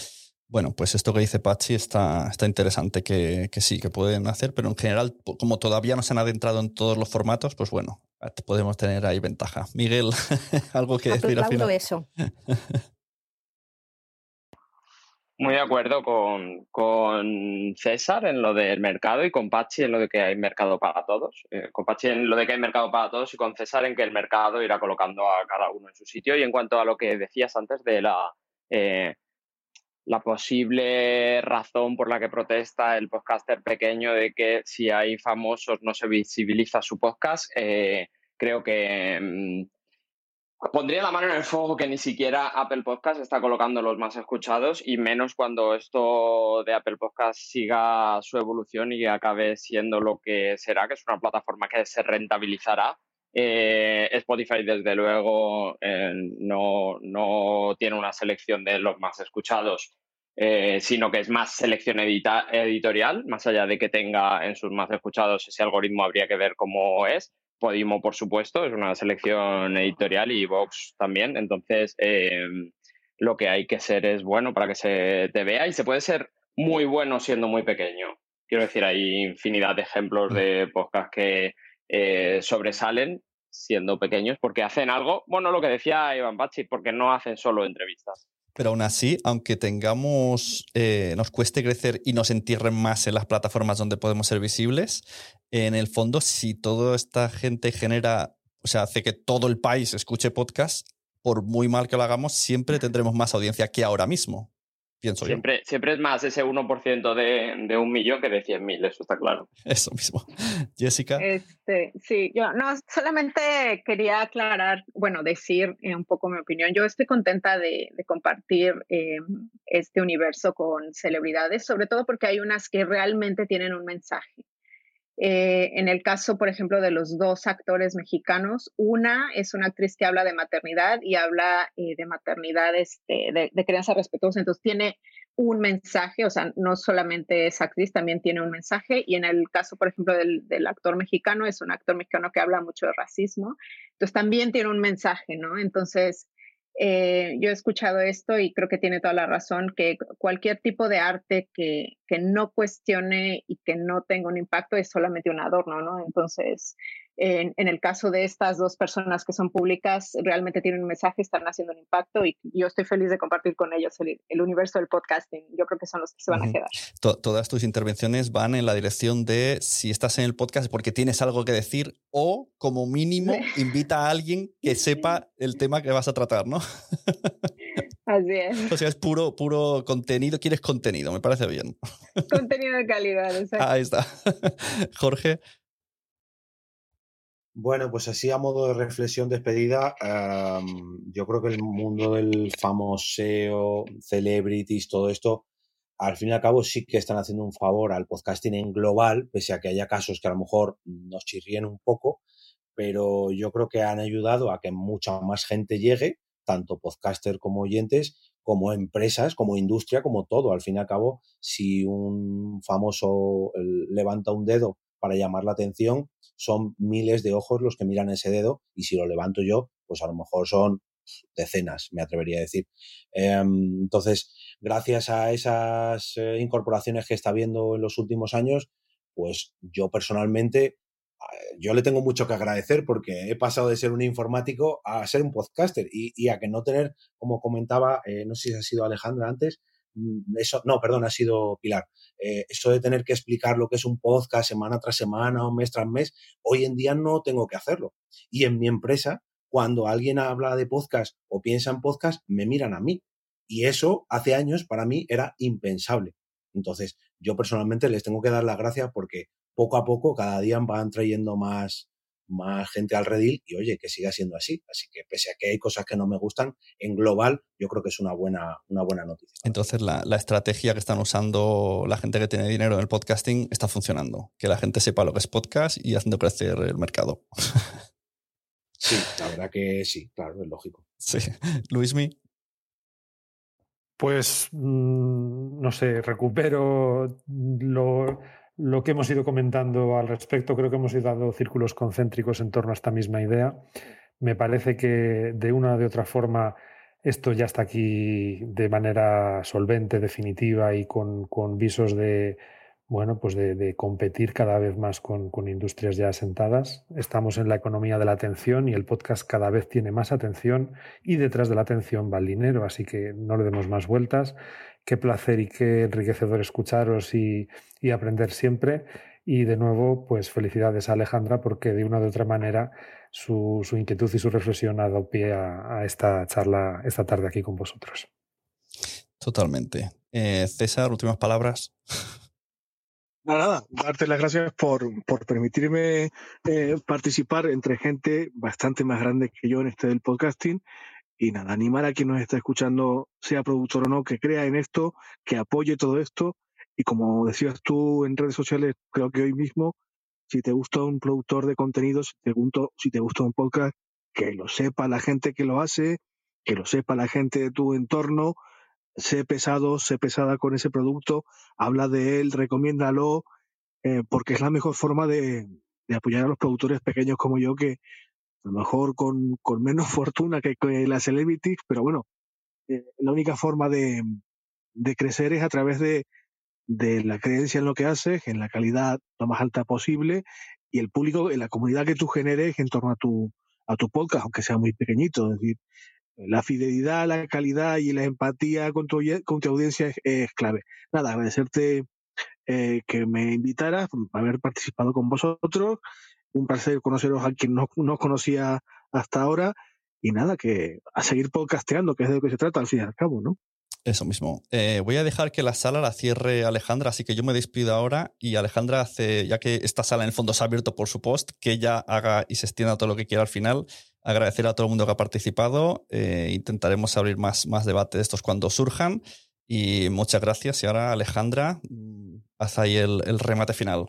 Bueno, pues esto que dice Pachi está, está interesante que, sí, que pueden hacer, pero en general, como todavía no se han adentrado en todos los formatos, pues bueno, podemos tener ahí ventaja. Miguel, algo que decir al final. eso. Muy de acuerdo con, con, César en lo del mercado y con Pachi en lo de que hay mercado para todos. Eh, con Pachi en lo de que hay mercado para todos y con César en que el mercado irá colocando a cada uno en su sitio. Y en cuanto a lo que decías antes de la eh, la posible razón por la que protesta el podcaster pequeño de que si hay famosos no se visibiliza su podcast, eh, creo que mm, pondría la mano en el fuego que ni siquiera Apple Podcast está colocando los más escuchados y menos cuando esto de Apple Podcast siga su evolución y acabe siendo lo que será, que es una plataforma que se rentabilizará eh, Spotify, desde luego, eh, no, no, tiene una selección de los más escuchados, eh, sino que es más selección editorial, más allá de que tenga en sus más escuchados ese algoritmo, habría que ver cómo es. Podimo, por supuesto, es una selección editorial y Vox también. Entonces, lo que hay que ser es bueno para que se te vea y se puede ser muy bueno siendo muy pequeño. Quiero decir, hay infinidad de ejemplos de podcast que eh, sobresalen siendo pequeños porque hacen algo, bueno, lo que decía Iván Pachi, porque no hacen solo entrevistas. Pero aún así, aunque tengamos, eh, nos cueste crecer y nos entierren más en las plataformas donde podemos ser visibles, en el fondo, si toda esta gente genera, o sea, hace que todo el país escuche podcast, por muy mal que lo hagamos, siempre tendremos más audiencia que ahora mismo. Pienso siempre, yo. Siempre es más ese 1% de, de un millón que de 100.000, eso está claro. Eso mismo. Jessica. Este, sí, yo no, solamente quería aclarar, bueno, decir eh, un poco mi opinión. Yo estoy contenta de, de compartir eh, este universo con celebridades, sobre todo porque hay unas que realmente tienen un mensaje. Eh, en el caso, por ejemplo, de los dos actores mexicanos, una es una actriz que habla de maternidad y habla eh, de maternidad este, de, crianza respetuosa, entonces tiene un mensaje, o sea, no solamente es actriz, también tiene un mensaje, y en el caso, por ejemplo, del, del actor mexicano, es un actor mexicano que habla mucho de racismo, entonces también tiene un mensaje, ¿no? Entonces, eh, yo he escuchado esto y creo que tiene toda la razón, que cualquier tipo de arte que, que, no cuestione y que no tenga un impacto es solamente un adorno, ¿no? Entonces, en, en, el caso de estas dos personas que son públicas, realmente tienen un mensaje, están haciendo un impacto y yo estoy feliz de compartir con ellos el, el universo del podcasting. Yo creo que son los que se van uh -huh. a quedar. To todas tus intervenciones van en la dirección de si estás en el podcast porque tienes algo que decir o, como mínimo, invita a alguien que sepa el tema que vas a tratar, ¿no? Así es. O sea, es puro, puro contenido. Quieres contenido, me parece bien. Contenido de calidad, exacto. Ahí está. Jorge. Bueno, pues así a modo de reflexión despedida, um, yo creo que el mundo del famoseo, celebrities, todo esto, al fin y al cabo sí que están haciendo un favor al podcasting en global, pese a que haya casos que a lo mejor nos chirríen un poco, pero yo creo que han ayudado a que mucha más gente llegue, tanto podcaster como oyentes, como empresas, como industria, como todo. Al fin y al cabo, si un famoso levanta un dedo para llamar la atención, son miles de ojos los que miran ese dedo y si lo levanto yo, pues a lo mejor son decenas, me atrevería a decir. Eh, entonces, gracias a esas eh, incorporaciones que está habiendo en los últimos años, pues yo personalmente, yo le tengo mucho que agradecer porque he pasado de ser un informático a ser un podcaster y, a que no tener, como comentaba, eh, no sé si ha sido Alejandra antes, eso, no, perdón, ha sido Pilar. Eh, eso de tener que explicar lo que es un podcast semana tras semana o mes tras mes, hoy en día no tengo que hacerlo. Y en mi empresa, cuando alguien habla de podcast o piensa en podcast, me miran a mí. Y eso hace años para mí era impensable. Entonces, yo personalmente les tengo que dar las gracias porque poco a poco, cada día van trayendo más, más gente al redil y oye, que siga siendo así. Así que pese a que hay cosas que no me gustan, en global yo creo que es una buena, una buena noticia. Entonces la, la, estrategia que están usando la gente que tiene dinero en el podcasting está funcionando. Que la gente sepa lo que es podcast y haciendo crecer el mercado. Sí, la verdad que sí, claro, es lógico. Sí. Luismi. Pues, mmm, no sé, recupero lo, lo que hemos ido comentando al respecto. Creo que hemos ido dando círculos concéntricos en torno a esta misma idea. Me parece que de una o de otra forma esto ya está aquí de manera solvente, definitiva y con, visos de, bueno, pues de, de, competir cada vez más con, con, industrias ya asentadas. Estamos en la economía de la atención y el podcast cada vez tiene más atención y detrás de la atención va el dinero, así que no le demos más vueltas. Qué placer y qué enriquecedor escucharos y, y aprender siempre. Y de nuevo, pues felicidades a Alejandra porque de una u otra manera su, su inquietud y su reflexión ha dado pie a, a, esta charla esta tarde aquí con vosotros. Totalmente. Eh, César, últimas palabras. Nada, nada, darte las gracias por, por permitirme eh, participar entre gente bastante más grande que yo en este del podcasting. Y nada, animar a quien nos está escuchando, sea productor o no, que crea en esto, que apoye todo esto. Y como decías tú en redes sociales, creo que hoy mismo, si te gusta un productor de contenidos, si te, gusta, si te gusta un podcast, que lo sepa la gente que lo hace, que lo sepa la gente de tu entorno, sé pesado, sé pesada con ese producto, habla de él, recomiéndalo, eh, porque es la mejor forma de, de, apoyar a los productores pequeños como yo, que a lo mejor con, con menos fortuna que, que las celebrities, pero bueno, eh, la única forma de, de, crecer es a través de, de la creencia en lo que haces, en la calidad lo más alta posible y el público, en la comunidad que tú generes en torno a tu, a tu podcast, aunque sea muy pequeñito. Es decir, la fidelidad, la calidad y la empatía con tu, con tu audiencia es, clave. Nada, agradecerte eh, que me invitaras, haber participado con vosotros. Un placer conoceros a quien no, no conocía hasta ahora. Y nada, que a seguir podcasteando, que es de lo que se trata al fin y al cabo, ¿no? Eso mismo. Eh, voy a dejar que la sala la cierre Alejandra, así que yo me despido ahora y Alejandra hace, ya que esta sala en el fondo se ha abierto por su post, que ella haga y se extienda todo lo que quiera al final. Agradecer a todo el mundo que ha participado. Eh, intentaremos abrir más, más debates de estos cuando surjan. Y muchas gracias. Y ahora, Alejandra, mm, haz ahí el, el remate final.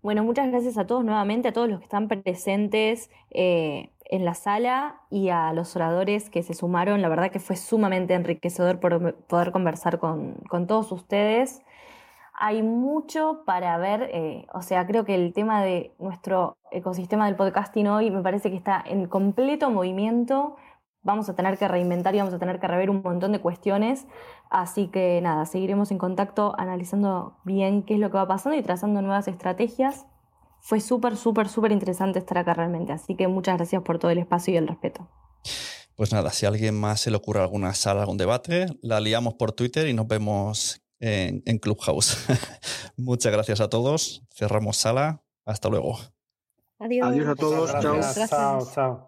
Bueno, muchas gracias a todos nuevamente, a todos los que están presentes eh, en la sala y a los oradores que se sumaron. La verdad que fue sumamente enriquecedor poder conversar con, con todos ustedes. Hay mucho para ver, eh, o sea, creo que el tema de nuestro ecosistema del podcasting hoy me parece que está en completo movimiento. Vamos a tener que reinventar y vamos a tener que rever un montón de cuestiones. Así que nada, seguiremos en contacto analizando bien qué es lo que va pasando y trazando nuevas estrategias. Fue súper, súper, súper interesante estar acá realmente. Así que muchas gracias por todo el espacio y el respeto. Pues nada, si a alguien más se le ocurre alguna sala, algún debate, la liamos por Twitter y nos vemos en, en Clubhouse. muchas gracias a todos. Cerramos sala. Hasta luego. Adiós. Adiós a todos. Chao. Chao, chao.